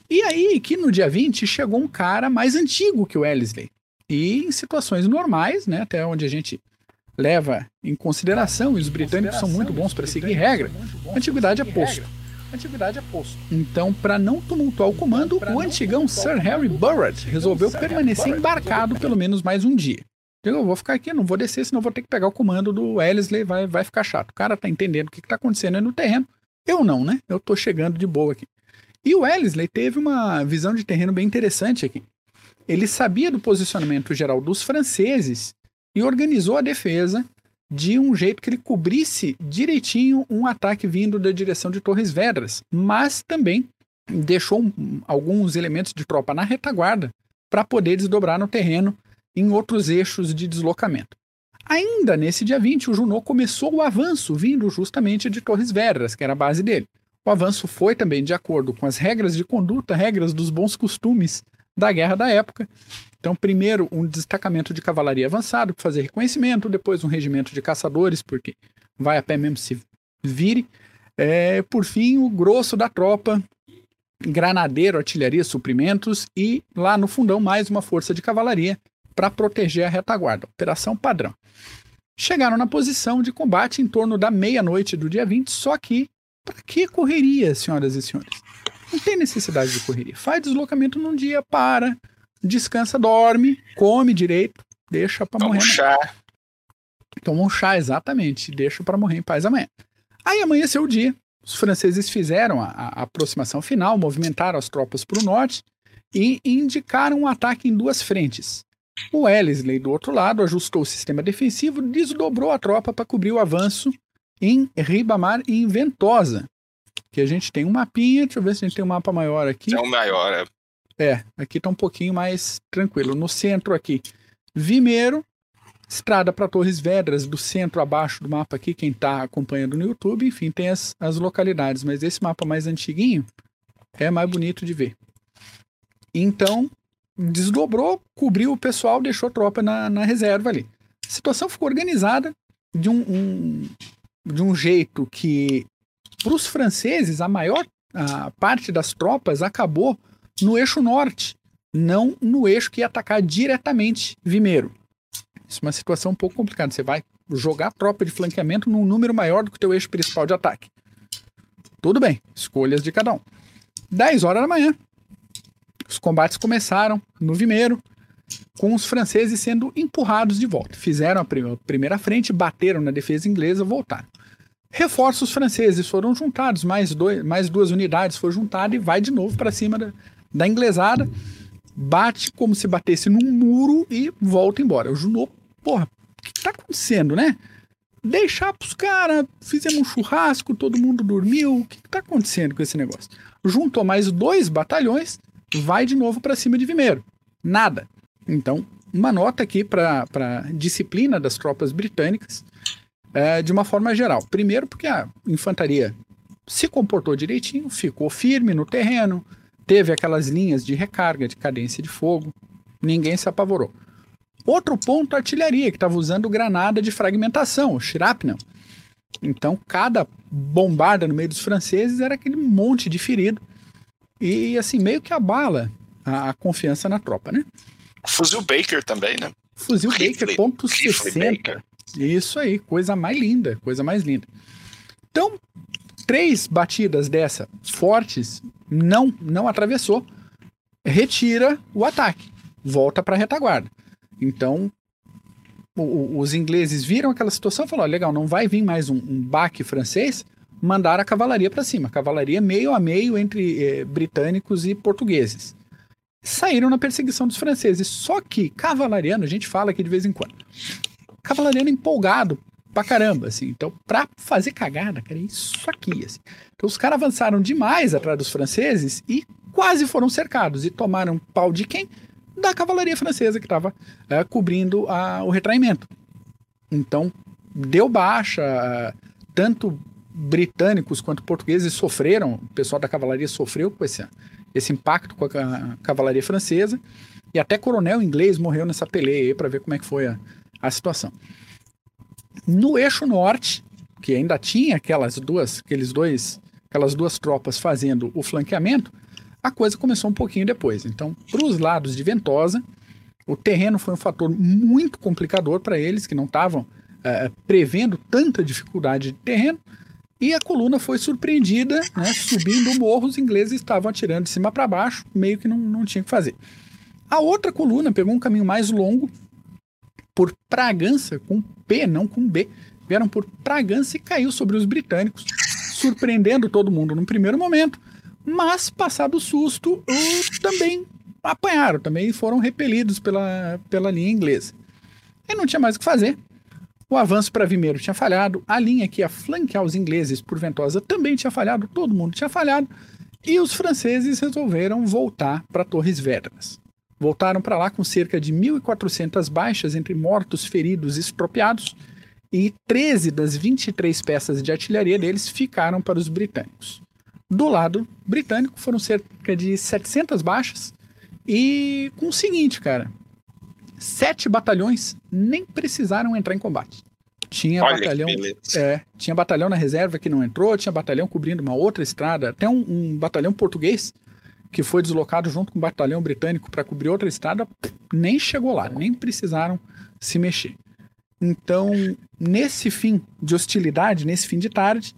E aí, que no dia 20 chegou um cara mais antigo que o Wellesley. E em situações normais, né, até onde a gente leva em consideração, e os britânicos são muito bons para seguir regra, a antiguidade é posto atividade é posto. Então, para não tumultuar o comando, o antigão Sir Harry Burrett resolveu permanecer embarcado pelo menos mais um dia. Eu vou ficar aqui, não vou descer, senão vou ter que pegar o comando do Wellesley, vai, vai ficar chato. O cara tá entendendo o que, que tá acontecendo aí no terreno. Eu não, né? Eu tô chegando de boa aqui. E o Wellesley teve uma visão de terreno bem interessante aqui. Ele sabia do posicionamento geral dos franceses e organizou a defesa de um jeito que ele cobrisse direitinho um ataque vindo da direção de Torres Vedras, mas também deixou alguns elementos de tropa na retaguarda para poder desdobrar no terreno em outros eixos de deslocamento. Ainda nesse dia 20, o Junot começou o avanço vindo justamente de Torres Vedras, que era a base dele. O avanço foi também de acordo com as regras de conduta, regras dos bons costumes da guerra da época. Então, primeiro, um destacamento de cavalaria avançado para fazer reconhecimento, depois um regimento de caçadores, porque vai a pé mesmo se vire. É, por fim, o grosso da tropa, granadeiro, artilharia, suprimentos e lá no fundão mais uma força de cavalaria para proteger a retaguarda. Operação padrão. Chegaram na posição de combate em torno da meia-noite do dia 20, só que para que correria, senhoras e senhores? Não tem necessidade de correria. Faz deslocamento num dia, para, descansa, dorme, come direito, deixa para morrer. Toma um chá. Toma um chá, exatamente. Deixa para morrer em paz amanhã. Aí amanheceu o dia. Os franceses fizeram a, a aproximação final, movimentaram as tropas para o norte e indicaram um ataque em duas frentes. O Wellesley, do outro lado, ajustou o sistema defensivo, desdobrou a tropa para cobrir o avanço em Ribamar e em Ventosa. Que a gente tem um mapinha, deixa eu ver se a gente tem um mapa maior aqui. É um maior, é. É, aqui tá um pouquinho mais tranquilo. No centro aqui, Vimeiro, estrada para Torres Vedras, do centro abaixo do mapa aqui, quem tá acompanhando no YouTube, enfim, tem as, as localidades. Mas esse mapa mais antiguinho é mais bonito de ver. Então, desdobrou, cobriu o pessoal, deixou a tropa na, na reserva ali. A situação ficou organizada de um, um de um jeito que, para os franceses, a maior a parte das tropas acabou no eixo norte, não no eixo que ia atacar diretamente Vimeiro. Isso é uma situação um pouco complicada. Você vai jogar tropa de flanqueamento num número maior do que o teu eixo principal de ataque. Tudo bem, escolhas de cada um. 10 horas da manhã. Os combates começaram no Vimeiro, com os franceses sendo empurrados de volta. Fizeram a primeira frente, bateram na defesa inglesa, voltaram. Reforços franceses foram juntados, mais, dois, mais duas unidades foram juntadas e vai de novo para cima da, da inglesada. Bate como se batesse num muro e volta embora. O Junot, porra, o que tá acontecendo, né? Deixar pros caras, fizemos um churrasco, todo mundo dormiu. O que, que tá acontecendo com esse negócio? Juntou mais dois batalhões, vai de novo para cima de Vimeiro. Nada. Então, uma nota aqui para disciplina das tropas britânicas é, de uma forma geral. Primeiro, porque a infantaria se comportou direitinho, ficou firme no terreno, teve aquelas linhas de recarga, de cadência de fogo, ninguém se apavorou. Outro ponto, a artilharia, que estava usando granada de fragmentação, o shrapnel. Então, cada bombada no meio dos franceses era aquele monte de ferido. E, assim, meio que abala a, a confiança na tropa, né? Fuzil Baker também, né? Fuzil Baker, ponto Rifley 60. Baker. Isso aí, coisa mais linda, coisa mais linda. Então, três batidas dessa fortes não não atravessou, retira o ataque, volta para a retaguarda. Então, o, os ingleses viram aquela situação e falaram: legal, não vai vir mais um, um baque francês, mandaram a cavalaria para cima. cavalaria meio a meio entre eh, britânicos e portugueses. Saíram na perseguição dos franceses. Só que cavalariano, a gente fala aqui de vez em quando cavalariano empolgado pra caramba, assim. Então, pra fazer cagada, cara, é isso aqui, assim. Então, os caras avançaram demais atrás dos franceses e quase foram cercados e tomaram pau de quem? Da cavalaria francesa que estava é, cobrindo a, o retraimento. Então, deu baixa, tanto britânicos quanto portugueses sofreram, o pessoal da cavalaria sofreu com esse, esse impacto com a cavalaria francesa, e até coronel inglês morreu nessa peleia aí para ver como é que foi a, a situação. No eixo norte, que ainda tinha aquelas duas, aqueles dois, aquelas duas tropas fazendo o flanqueamento, a coisa começou um pouquinho depois. Então, para os lados de Ventosa, o terreno foi um fator muito complicador para eles, que não estavam é, prevendo tanta dificuldade de terreno, e a coluna foi surpreendida, né, subindo o morro, os ingleses estavam atirando de cima para baixo, meio que não, não tinha que fazer. A outra coluna pegou um caminho mais longo, por Pragança, com P, não com B. Vieram por Pragança e caiu sobre os britânicos, surpreendendo todo mundo no primeiro momento, mas, passado o susto, também apanharam, também foram repelidos pela, pela linha inglesa. E não tinha mais o que fazer. O avanço para Vimeiro tinha falhado, a linha que ia flanquear os ingleses por Ventosa também tinha falhado, todo mundo tinha falhado, e os franceses resolveram voltar para Torres Vedras. Voltaram para lá com cerca de 1.400 baixas entre mortos, feridos e estropiados, e 13 das 23 peças de artilharia deles ficaram para os britânicos. Do lado britânico foram cerca de 700 baixas E com o seguinte, cara, sete batalhões nem precisaram entrar em combate. Tinha Olha batalhão, é, tinha batalhão na reserva que não entrou, tinha batalhão cobrindo uma outra estrada, até um, um batalhão português que foi deslocado junto com o batalhão britânico para cobrir outra estrada, nem chegou lá, nem precisaram se mexer. Então, nesse fim de hostilidade, nesse fim de tarde,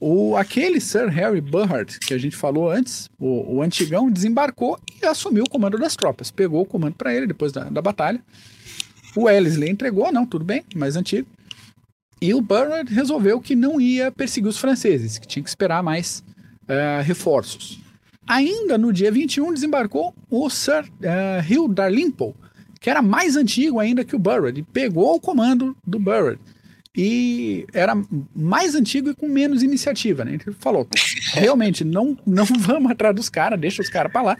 o, aquele Sir Harry Burhard, que a gente falou antes, o, o antigão, desembarcou e assumiu o comando das tropas. Pegou o comando para ele depois da, da batalha. O Wellesley entregou, não, tudo bem, mais antigo. E o Burhard resolveu que não ia perseguir os franceses, que tinha que esperar mais uh, reforços. Ainda no dia 21 desembarcou o Sir uh, Hugh Darlimpo, que era mais antigo ainda que o Burrard, e pegou o comando do Burrard. E era mais antigo e com menos iniciativa, né? Ele falou: *laughs* realmente, não, não *laughs* vamos atrás dos caras, deixa os caras para lá.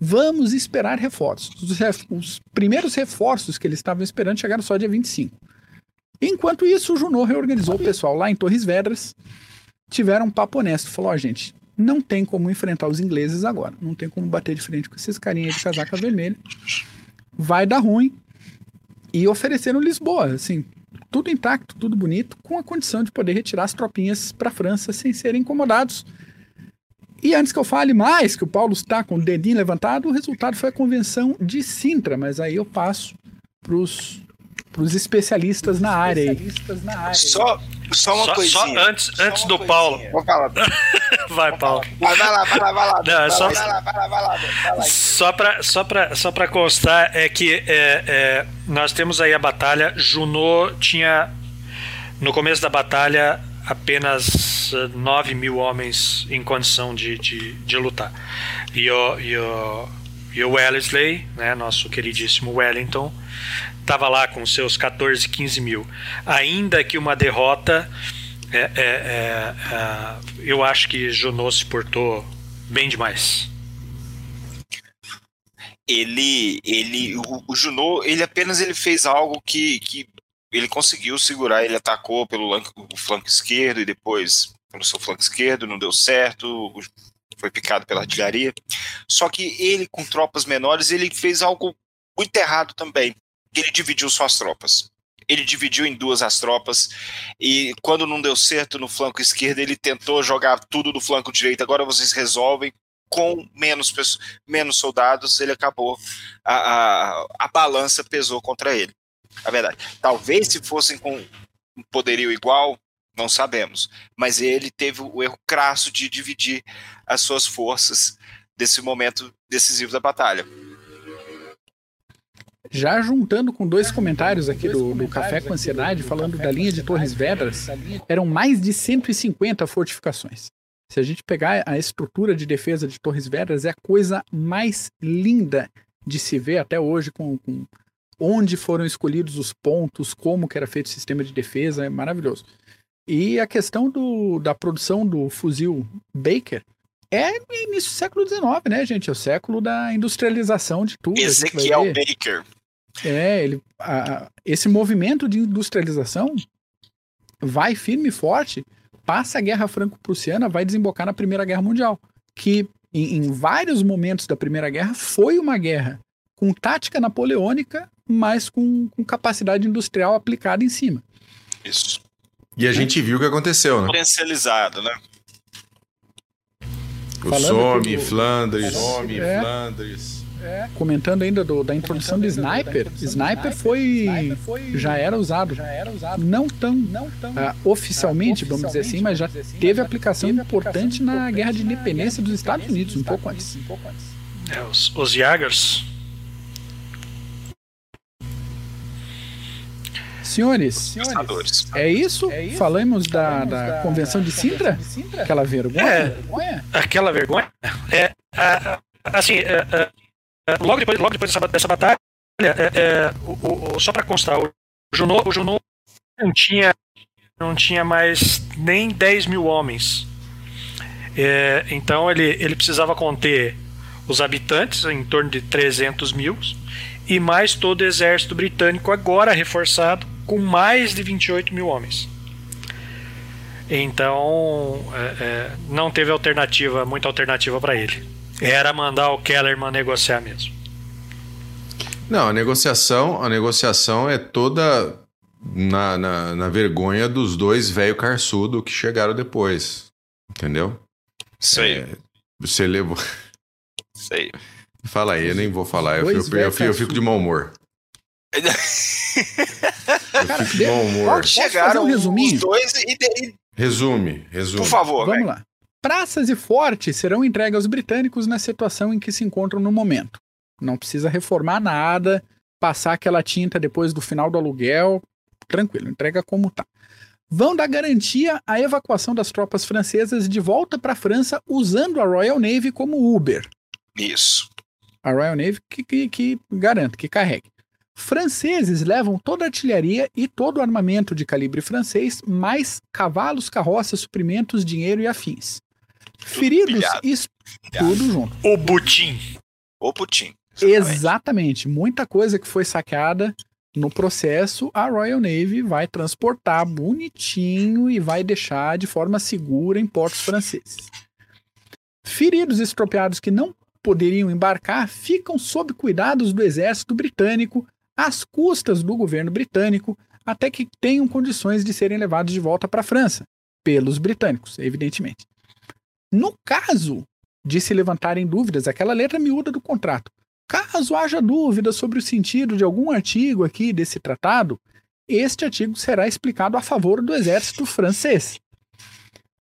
Vamos esperar reforços. Os, os, primeiros reforços que eles estavam esperando chegaram só dia 25. Enquanto isso, o Junot reorganizou o pessoal lá em Torres Vedras. Tiveram um papo honesto. Falou: ó, oh, gente, não tem como enfrentar os ingleses agora. Não tem como bater de frente com esses carinhas de casaca vermelha. Vai dar ruim. E ofereceram Lisboa, assim, tudo intacto, tudo bonito, com a condição de poder retirar as tropinhas para a França sem serem incomodados. E antes que eu fale mais, que o Paulo está com o dedinho levantado, o resultado foi a convenção de Sintra, mas aí eu passo para os para os especialistas na área. Especialistas na área. Só, só uma só, coisinha. Só antes, só antes do coisinha. Paulo. Vou falar. *laughs* vai, Paulo. Vai, vai lá, vai lá, vai lá. Não, vai, só, lá, vai lá, vai lá. Vai lá. Só para só pra, só pra constar, é que é, é, nós temos aí a batalha. Junot tinha, no começo da batalha, apenas 9 mil homens em condição de, de, de lutar. E o, e o, e o Wellesley, né, nosso queridíssimo Wellington, estava lá com seus 14, 15 mil. Ainda que uma derrota, é, é, é, é, eu acho que Junot se portou bem demais. Ele, ele, o, o ele apenas ele fez algo que, que ele conseguiu segurar. Ele atacou pelo flanco esquerdo e depois pelo seu flanco esquerdo, não deu certo, foi picado pela artilharia. Só que ele, com tropas menores, ele fez algo muito errado também ele dividiu suas tropas. Ele dividiu em duas as tropas e quando não deu certo no flanco esquerdo, ele tentou jogar tudo do flanco direito. Agora vocês resolvem com menos, menos soldados. Ele acabou, a, a, a balança pesou contra ele. A verdade. Talvez se fossem com um poderio igual, não sabemos. Mas ele teve o erro crasso de dividir as suas forças desse momento decisivo da batalha. Já juntando com dois comentários aqui do, do Café com Ansiedade, falando da linha de Torres Vedras, eram mais de 150 fortificações. Se a gente pegar a estrutura de defesa de Torres Vedras, é a coisa mais linda de se ver até hoje, com, com onde foram escolhidos os pontos, como que era feito o sistema de defesa, é maravilhoso. E a questão do, da produção do fuzil Baker é início do século XIX, né, gente? É o século da industrialização de tudo. Ezequiel Baker. É, ele, a, esse movimento de industrialização vai firme e forte, passa a Guerra Franco-Prussiana, vai desembocar na Primeira Guerra Mundial, que em, em, vários momentos da Primeira Guerra foi uma guerra com tática napoleônica, mas com, com capacidade industrial aplicada em cima. Isso. E a gente viu o que aconteceu, né? Potencializado, né? O Somme, do... Flandres, Somme, é. Flandres. É. Comentando ainda do, da introdução do sniper, sniper foi, já era usado, não tão, não tão uh, oficialmente, vamos dizer assim, mas já teve aplicação importante na Guerra de Independência dos Estados Unidos, um pouco antes. É, os, os Jagers. Senhores, Senhores é, isso? é, isso? Falamos da, da, da convenção de Sintra? Aquela vergonha? É, aquela vergonha? É, assim, logo depois, logo depois dessa, dessa batalha, é, é, o, o, só para constar, o Junot, o Junot não tinha não tinha mais nem 10 mil homens. É, então ele, ele precisava conter os habitantes, em torno de 300 mil, e mais todo o exército britânico, agora reforçado, com mais de 28 mil homens. Então é, é, não teve alternativa, muita alternativa para ele. Era mandar o Kellerman negociar mesmo. Não, a negociação, a negociação é toda na, na, na vergonha dos dois velho carçudo que chegaram depois. Entendeu? Isso aí. É, você levou. Isso aí. Fala aí, eu nem vou falar. Eu, eu, eu, eu fico de mau humor. eu fico de mau humor. Chegaram um resuminho? os dois e, e... Resume, resume. Por favor, Vamos véio. lá. Praças e fortes serão entregues aos britânicos na situação em que se encontram no momento. Não precisa reformar nada, passar aquela tinta depois do final do aluguel. Tranquilo, entrega como tá. Vão dar garantia à evacuação das tropas francesas de volta para a França usando a Royal Navy como Uber. Isso. A Royal Navy que, que, que garante, que carregue. Franceses levam toda a artilharia e todo o armamento de calibre francês, mais cavalos, carroças, suprimentos, dinheiro e afins. Feridos e tudo junto. O Putin. O Putin. Exatamente. exatamente. Muita coisa que foi saqueada no processo, a Royal Navy vai transportar bonitinho e vai deixar de forma segura em portos franceses. Feridos e estropiados que não poderiam embarcar ficam sob cuidados do exército britânico, às custas do governo britânico, até que tenham condições de serem levados de volta para a França, pelos britânicos, evidentemente. No caso de se levantarem dúvidas, aquela letra miúda do contrato, caso haja dúvida sobre o sentido de algum artigo aqui desse tratado, este artigo será explicado a favor do exército francês.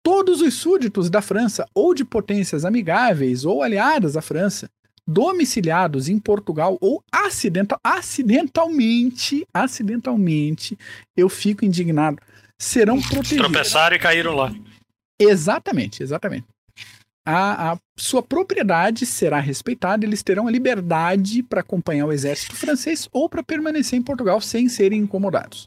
Todos os súditos da França ou de potências amigáveis ou aliadas à França, domiciliados em Portugal ou acidental, acidentalmente, acidentalmente, eu fico indignado, serão protegidos. Tropeçaram e caíram lá. Exatamente, exatamente. A, a, sua propriedade será respeitada, eles terão a liberdade para acompanhar o exército francês ou para permanecer em Portugal sem serem incomodados.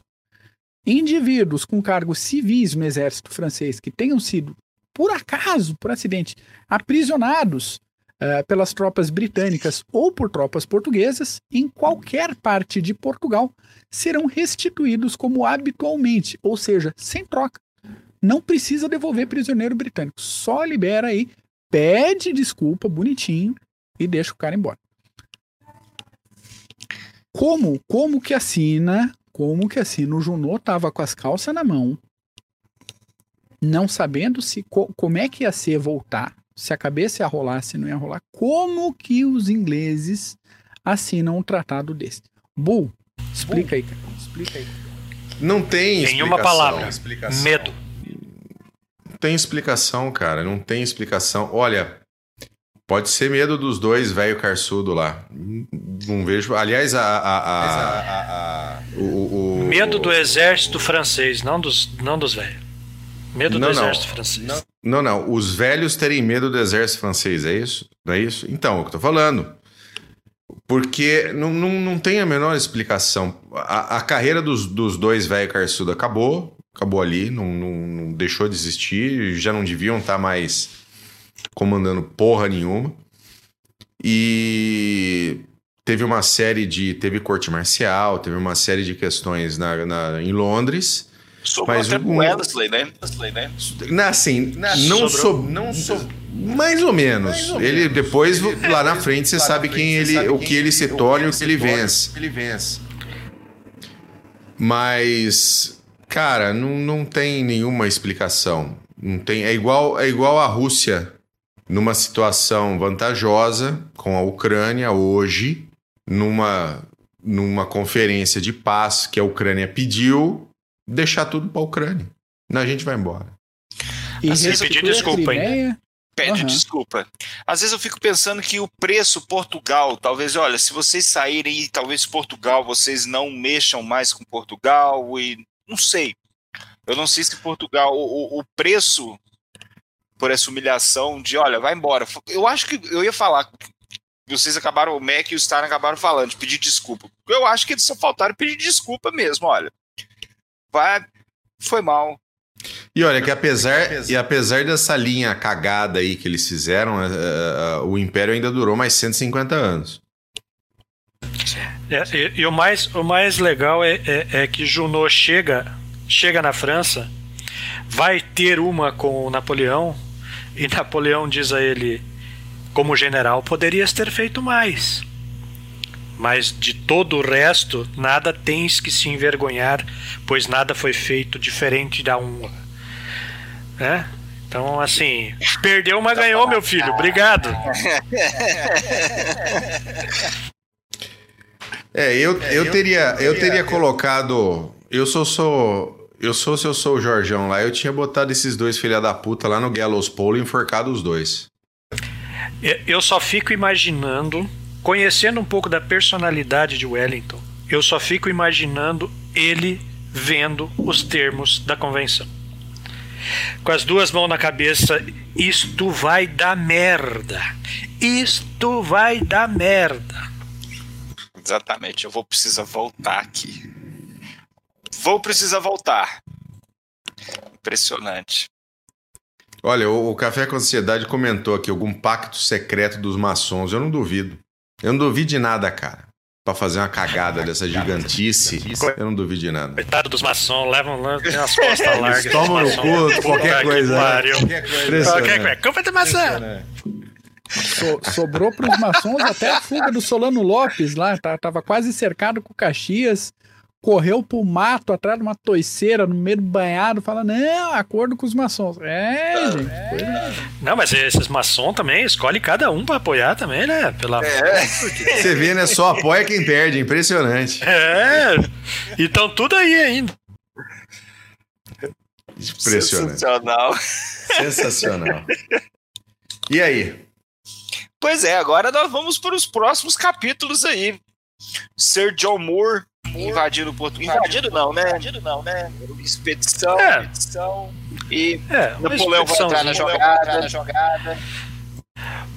Indivíduos com cargos civis no exército francês que tenham sido, por acaso, por acidente, aprisionados uh, pelas tropas britânicas ou por tropas portuguesas em qualquer parte de Portugal serão restituídos como habitualmente, ou seja, sem troca não precisa devolver prisioneiro britânico. Só libera aí, pede desculpa bonitinho e deixa o cara embora. Como, como que assina, como que assina? O Junot tava com as calças na mão, não sabendo se como é que ia ser voltar, se a cabeça ia rolar, se não ia rolar. Como que os ingleses assinam um tratado desse? Bull, explica Bull. aí, cara. Explica aí. Não tem Em uma palavra, explicação. medo tem explicação, cara. Não tem explicação. Olha, pode ser medo dos dois velho carçudo lá. Não vejo. Aliás, a. a, a, a o, o, medo do exército francês, não dos, não dos velhos. Medo não, do exército não, francês. Não, não, não. Os velhos terem medo do exército francês, é isso? Não é isso? Então, é o que eu tô falando. Porque não, não, não tem a menor explicação. A, a carreira dos, dos dois velho carçudo acabou acabou ali, não, não, não deixou de existir, já não deviam estar tá mais comandando porra nenhuma. E teve uma série de. Teve corte marcial, teve uma série de questões na, na em Londres. Sobrou mas até um, Wellesley, né? Wellesley, né? Assim, não sobrou. Não sobrou. Mais ou menos. Mais ou ele menos. depois ele, lá na frente você sabe quem ele, sabe o que ele se torna e o que ele vence. Ele vence. Mas Cara, não, não tem nenhuma explicação. Não tem, é igual é igual a Rússia numa situação vantajosa com a Ucrânia hoje, numa numa conferência de paz que a Ucrânia pediu, deixar tudo para a Ucrânia. A gente vai embora. E vezes pedir desculpa, hein? Pede uhum. desculpa. Às vezes eu fico pensando que o preço Portugal, talvez, olha, se vocês saírem e talvez Portugal, vocês não mexam mais com Portugal e não sei. Eu não sei se Portugal, o, o preço por essa humilhação de, olha, vai embora. Eu acho que eu ia falar. Vocês acabaram, o Mac e o Star acabaram falando, de pedir desculpa. Eu acho que eles só faltaram pedir desculpa mesmo, olha. Vai, foi mal. E olha que apesar, e apesar dessa linha cagada aí que eles fizeram, uh, uh, o Império ainda durou mais 150 anos. É, e, e, o, mais, o mais legal é, é, é, que Junot chega, chega na França, vai ter uma com o Napoleão, e Napoleão diz a ele, como general, poderias ter feito mais. mas de todo o resto, nada tens que se envergonhar, pois nada foi feito diferente da honra. Né? Então, assim, perdeu, mas ganhou, meu filho. Obrigado. *laughs* É, eu, eu teria, eu teria colocado. Eu sou, sou. Eu sou se eu sou o Jorjão lá, eu tinha botado esses dois filha da puta lá no Gallows Pole e enforcado os dois. Eu só fico imaginando, conhecendo um pouco da personalidade de Wellington, eu só fico imaginando ele vendo os termos da convenção. Com as duas mãos na cabeça, isto vai dar merda. Isto vai dar merda. Exatamente, eu vou precisar voltar aqui. Vou precisar voltar. Impressionante. Olha, o, o Café com Ansiedade comentou aqui algum pacto secreto dos maçons. Eu não duvido. Eu não duvido de nada, cara. Pra fazer uma cagada dessa *laughs* gigantice, eu não duvido de nada. Coitado dos maçons, levam lá, tem as *laughs* costas largas. Tomam no cu, qualquer coisa. Né? Qualquer coisa. Qualquer coisa. Culpa de maçã. So, sobrou para os maçons até a fuga do Solano Lopes lá, tá, tava quase cercado com Caxias, correu pro mato atrás de uma toiceira no meio do banhado, fala, não, acordo com os maçons. É, gente. É. Não, mas esses maçons também, escolhe cada um para apoiar também, né? Pela... É. *laughs* Você vê, né? Só apoia quem perde, impressionante. É, então tudo aí ainda. Impressionante. Sensacional. Sensacional. E aí? Pois é, agora nós vamos para os próximos capítulos aí. Sir John Moore, invadindo Portugal. Invadindo não, né? Invadindo não, né? Expedição, é. expedição. E é, Napoleão vai entrar na jogada. Na jogada.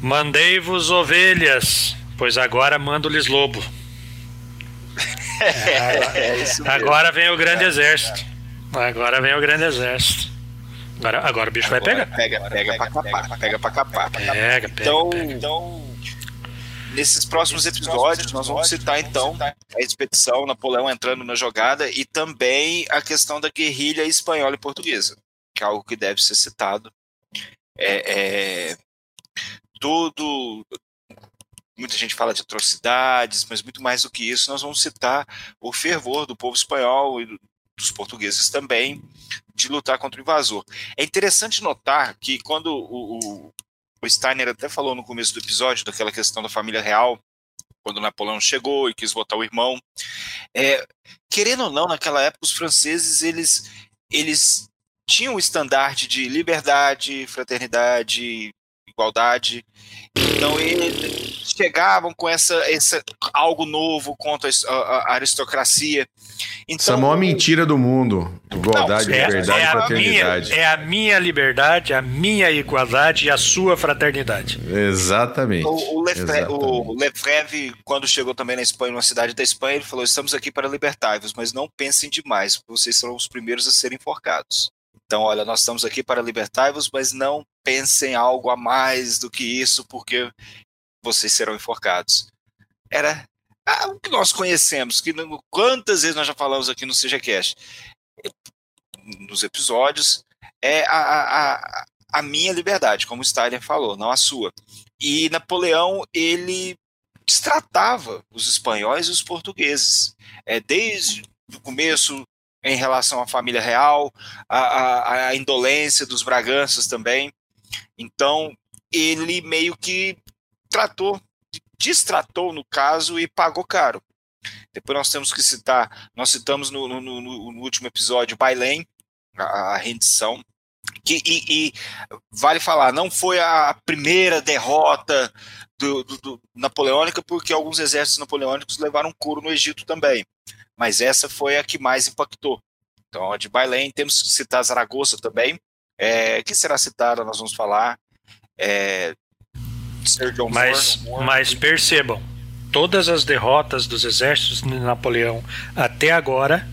Mandei-vos ovelhas, pois agora mando-lhes lobo. *laughs* é, é agora vem o grande exército. Agora vem o grande exército. Agora, agora o bicho agora vai pegar. Pega, pega, pega pra capar. Pega pra capar. Pega, pega. Então, pega. então nesses próximos episódios, nós vamos citar então a expedição Napoleão entrando na jogada e também a questão da guerrilha espanhola e portuguesa, que é algo que deve ser citado. É, é, tudo. Muita gente fala de atrocidades, mas muito mais do que isso, nós vamos citar o fervor do povo espanhol e dos portugueses também de lutar contra o invasor. É interessante notar que quando o, o, o Steiner até falou no começo do episódio daquela questão da família real, quando Napoleão chegou e quis votar o irmão, é, querendo ou não, naquela época os franceses eles eles tinham o estandarte de liberdade, fraternidade, igualdade. Então eles chegavam com essa, essa algo novo contra a, a aristocracia. Então, Essa é a maior mentira do mundo. Igualdade, não, é, liberdade é, é e fraternidade. Minha, é a minha liberdade, a minha igualdade e a sua fraternidade. Exatamente. O, o, Lefre, o Lefebvre, quando chegou também na Espanha, numa cidade da Espanha, ele falou: estamos aqui para libertar-vos, mas não pensem demais, porque vocês serão os primeiros a serem enforcados. Então, olha, nós estamos aqui para libertar-vos, mas não pensem algo a mais do que isso, porque vocês serão enforcados. Era ah, o que nós conhecemos, que quantas vezes nós já falamos aqui no SejaCast, nos episódios, é a, a, a minha liberdade, como o Stalin falou, não a sua. E Napoleão, ele destratava os espanhóis e os portugueses. É, desde o começo, em relação à família real, a, a, indolência dos Braganças também. Então, ele meio que tratou, distratou no caso e pagou caro. Depois nós temos que citar, nós citamos no, no, no, no último episódio Bailém, a, a rendição, que, e, e, vale falar, não foi a primeira derrota do, do, do, napoleônica, porque alguns exércitos napoleônicos levaram couro no Egito também, mas essa foi a que mais impactou. Então, a de Bailém, temos que citar Zaragoza também, é, que será citada, nós vamos falar. É, mas, mas percebam, todas as derrotas dos exércitos de Napoleão até agora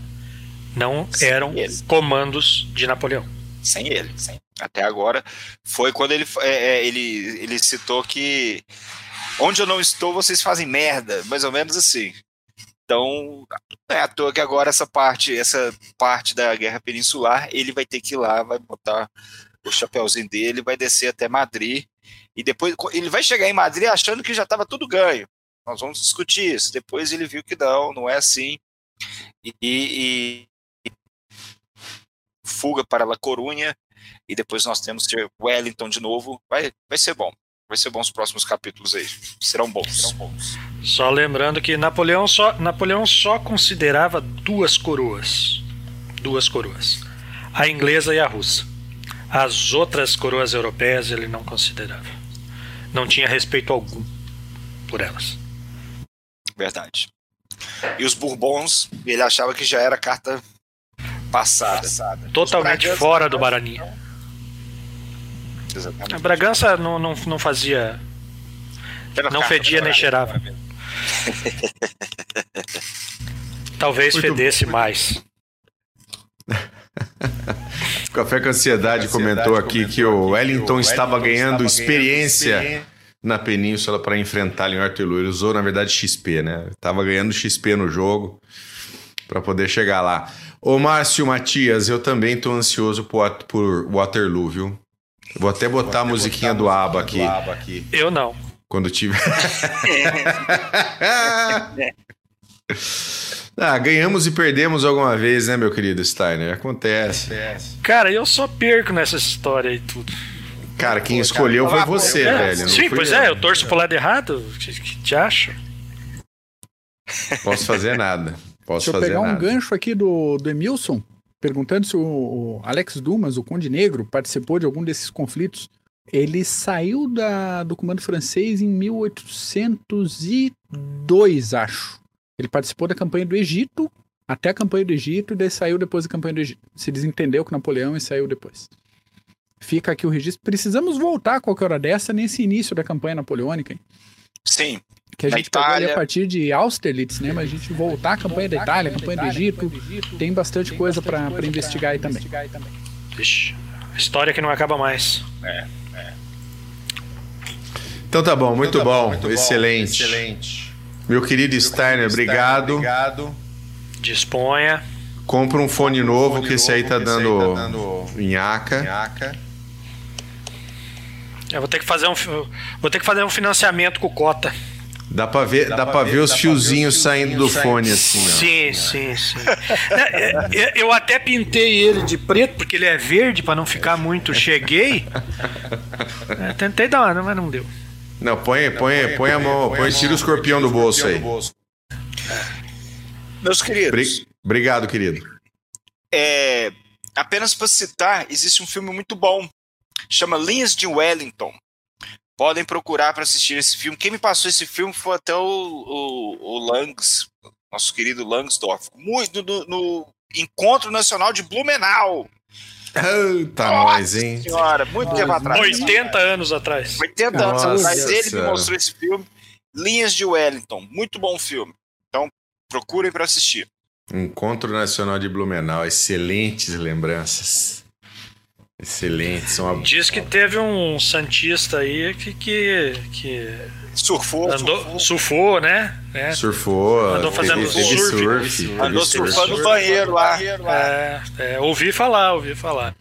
não sem eram ele. comandos de Napoleão. Sem ele, sem. Até agora foi quando ele, é, é, ele, ele citou que onde eu não estou vocês fazem merda, mais ou menos assim. Então, não é à toa que agora essa parte, essa parte da guerra peninsular, ele vai ter que ir lá, vai botar o chapéuzinho dele, vai descer até Madrid e depois ele vai chegar em Madrid achando que já estava tudo ganho. nós vamos discutir isso. Depois ele viu que não, não é assim. E, e, e fuga para La Corunha, e depois nós temos ter Wellington de novo. Vai, vai ser bom. Vai ser bom os próximos capítulos aí. Serão bons. Serão bons. Só lembrando que Napoleão só, Napoleão só considerava duas coroas. Duas coroas. A inglesa e a russa. As outras coroas europeias ele não considerava. Não tinha respeito algum por elas. Verdade. E os Bourbons, ele achava que já era carta passada. passada. Totalmente fora do Baraninha. Exatamente. A Bragança não, não, não fazia. não fedia nem cheirava. *laughs* Talvez Muito fedesse bom. mais. Café *laughs* com Ansiedade, comentou aqui que o Wellington estava ganhando experiência na península para enfrentar o Arthur Ele usou, na verdade, XP, né? Tava ganhando XP no jogo para poder chegar lá. Ô, Márcio Matias, eu também tô ansioso por, por Waterloo, viu? Vou até botar Vou até a musiquinha botar do, ABBA aqui. do ABBA aqui. Eu não. Quando tiver. *laughs* Ah, ganhamos e perdemos alguma vez, né, meu querido Steiner? Acontece. Cara, eu só perco nessa história e tudo. Cara, quem escolheu foi você, é, velho. Sim, pois é, eu torço pro lado errado. O que, que te acha? Posso fazer nada. Posso Deixa eu pegar nada. um gancho aqui do, do Emilson, perguntando se o Alex Dumas, o Conde Negro, participou de algum desses conflitos. Ele saiu da, do comando francês em 1802, acho. Ele participou da campanha do Egito, até a campanha do Egito, e daí saiu depois da campanha do Egito. Se desentendeu com Napoleão e saiu depois. Fica aqui o registro. Precisamos voltar a qualquer hora dessa nesse início da campanha napoleônica. Hein? Sim. Que a gente pegou ali a partir de Austerlitz, né? Mas a gente voltar à campanha da Itália, a campanha do Egito, tem bastante coisa para investigar aí também. Vixe, história que não acaba mais. É. Então tá bom, muito, então tá bom, muito excelente. bom, excelente. Meu querido Meu Steiner, querido obrigado. obrigado. Disponha. Compra um fone, um novo, fone que esse aí tá dando, tá dando nhaca. nhaca. Eu vou ter que fazer um vou ter que fazer um financiamento com cota. Dá pra ver, dá, dá pra ver, ver os fiozinhos ver saindo do saindo. fone assim, ó. Sim, sim, sim. É, é, eu até pintei ele de preto porque ele é verde para não ficar muito cheguei. *laughs* É, tentei dar uma, mas não deu. Não, põe, põe, põe, põe a mão, põe, tira o escorpião do bolso aí. Meus queridos. Obrigado, querido. É, apenas para citar, existe um filme muito bom, chama Linhas de Wellington. Podem procurar para assistir esse filme. Quem me passou esse filme foi até o, o, o Langs, nosso querido Langsdorff, muito no, no Encontro Nacional de Blumenau. Eita, nós, hein? Senhora, muito tempo atrás. 80 anos atrás. 80 Nossa anos atrás, ele me mostrou esse filme. Linhas de Wellington, muito bom filme. Então, procurem para assistir. Encontro Nacional de Blumenau, excelentes lembranças. Excelentes. Uma... Diz que teve um Santista aí que. que, que surfou, andou, surfou, surfou, né? É. Surfou. Andou fazendo teve, surf. surf andou surf. surfando no banheiro lá. É, é, ouvi falar, ouvi falar.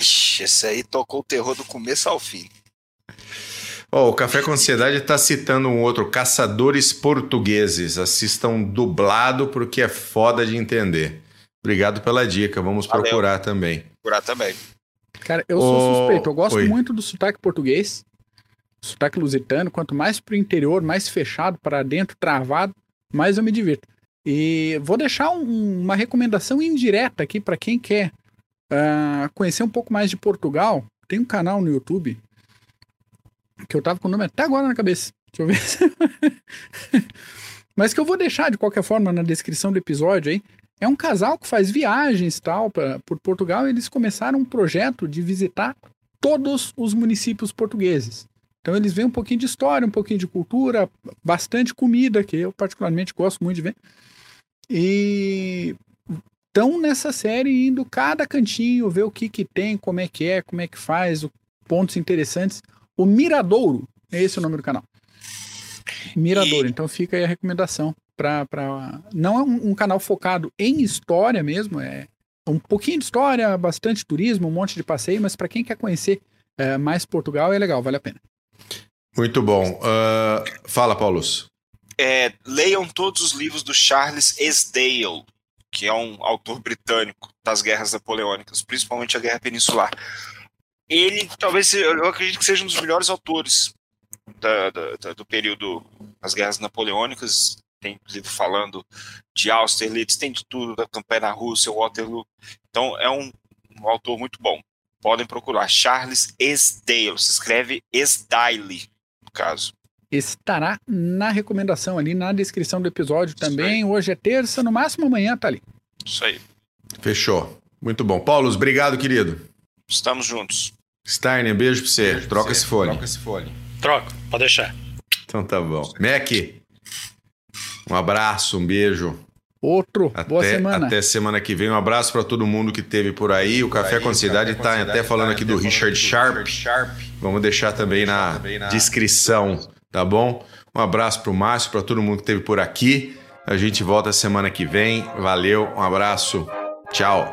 Ixi, esse aí tocou o terror do começo ao fim. Oh, o Café com Ansiedade está citando um outro, Caçadores Portugueses. Assistam dublado porque é foda de entender. Obrigado pela dica, vamos Valeu. procurar também. Procurar também. Cara, eu sou suspeito, eu gosto Oi. muito do sotaque português, sotaque lusitano. Quanto mais pro interior, mais fechado, para dentro, travado, mais eu me divirto. E vou deixar um, uma recomendação indireta aqui para quem quer uh, conhecer um pouco mais de Portugal. Tem um canal no YouTube que eu tava com o nome até agora na cabeça. Deixa eu ver. *laughs* Mas que eu vou deixar de qualquer forma na descrição do episódio aí. É um casal que faz viagens tal pra, por Portugal. E eles começaram um projeto de visitar todos os municípios portugueses. Então eles veem um pouquinho de história, um pouquinho de cultura, bastante comida, que eu particularmente gosto muito de ver. E estão nessa série indo cada cantinho, ver o que que tem, como é que é, como é que faz, pontos interessantes. O Miradouro, é esse o nome do canal. Miradouro, e... então fica aí a recomendação para pra... não é um, um, canal focado em história mesmo, é um pouquinho de história, bastante turismo, um monte de passeio, mas para quem quer conhecer é, mais Portugal é legal, vale a pena. Muito bom. Uh, fala, Paulus. é, leiam todos os livros do Charles Esdale, que é um autor britânico das guerras napoleônicas, principalmente a Guerra Peninsular. Ele, talvez, eu acredito que seja um dos melhores autores da, da, do período das guerras napoleônicas. Tem livro falando de Austerlitz, tem de tudo, da campanha na Rússia, Waterloo. Então, é um, um autor muito bom. Podem procurar. Charles Esdale. Se escreve Esdale, no caso estará na recomendação ali, na descrição do episódio também. Hoje é terça, no máximo amanhã tá ali. Isso aí. Fechou. Muito bom. Paulo, obrigado, querido. Estamos juntos. Steiner, beijo pra você. Beijo Troca, esse fone. Troca esse fone. Troca, pode deixar. Então tá bom. Mac, um abraço, um beijo. Outro. Até, Boa semana. Até semana que vem. Um abraço para todo mundo que teve por aí. O por Café aí, com a Cidade está até falando aqui do Richard Sharp. Sharp. Vamos deixar também, deixar na, também na descrição tá bom? Um abraço pro Márcio, para todo mundo que esteve por aqui. A gente volta semana que vem. Valeu, um abraço. Tchau.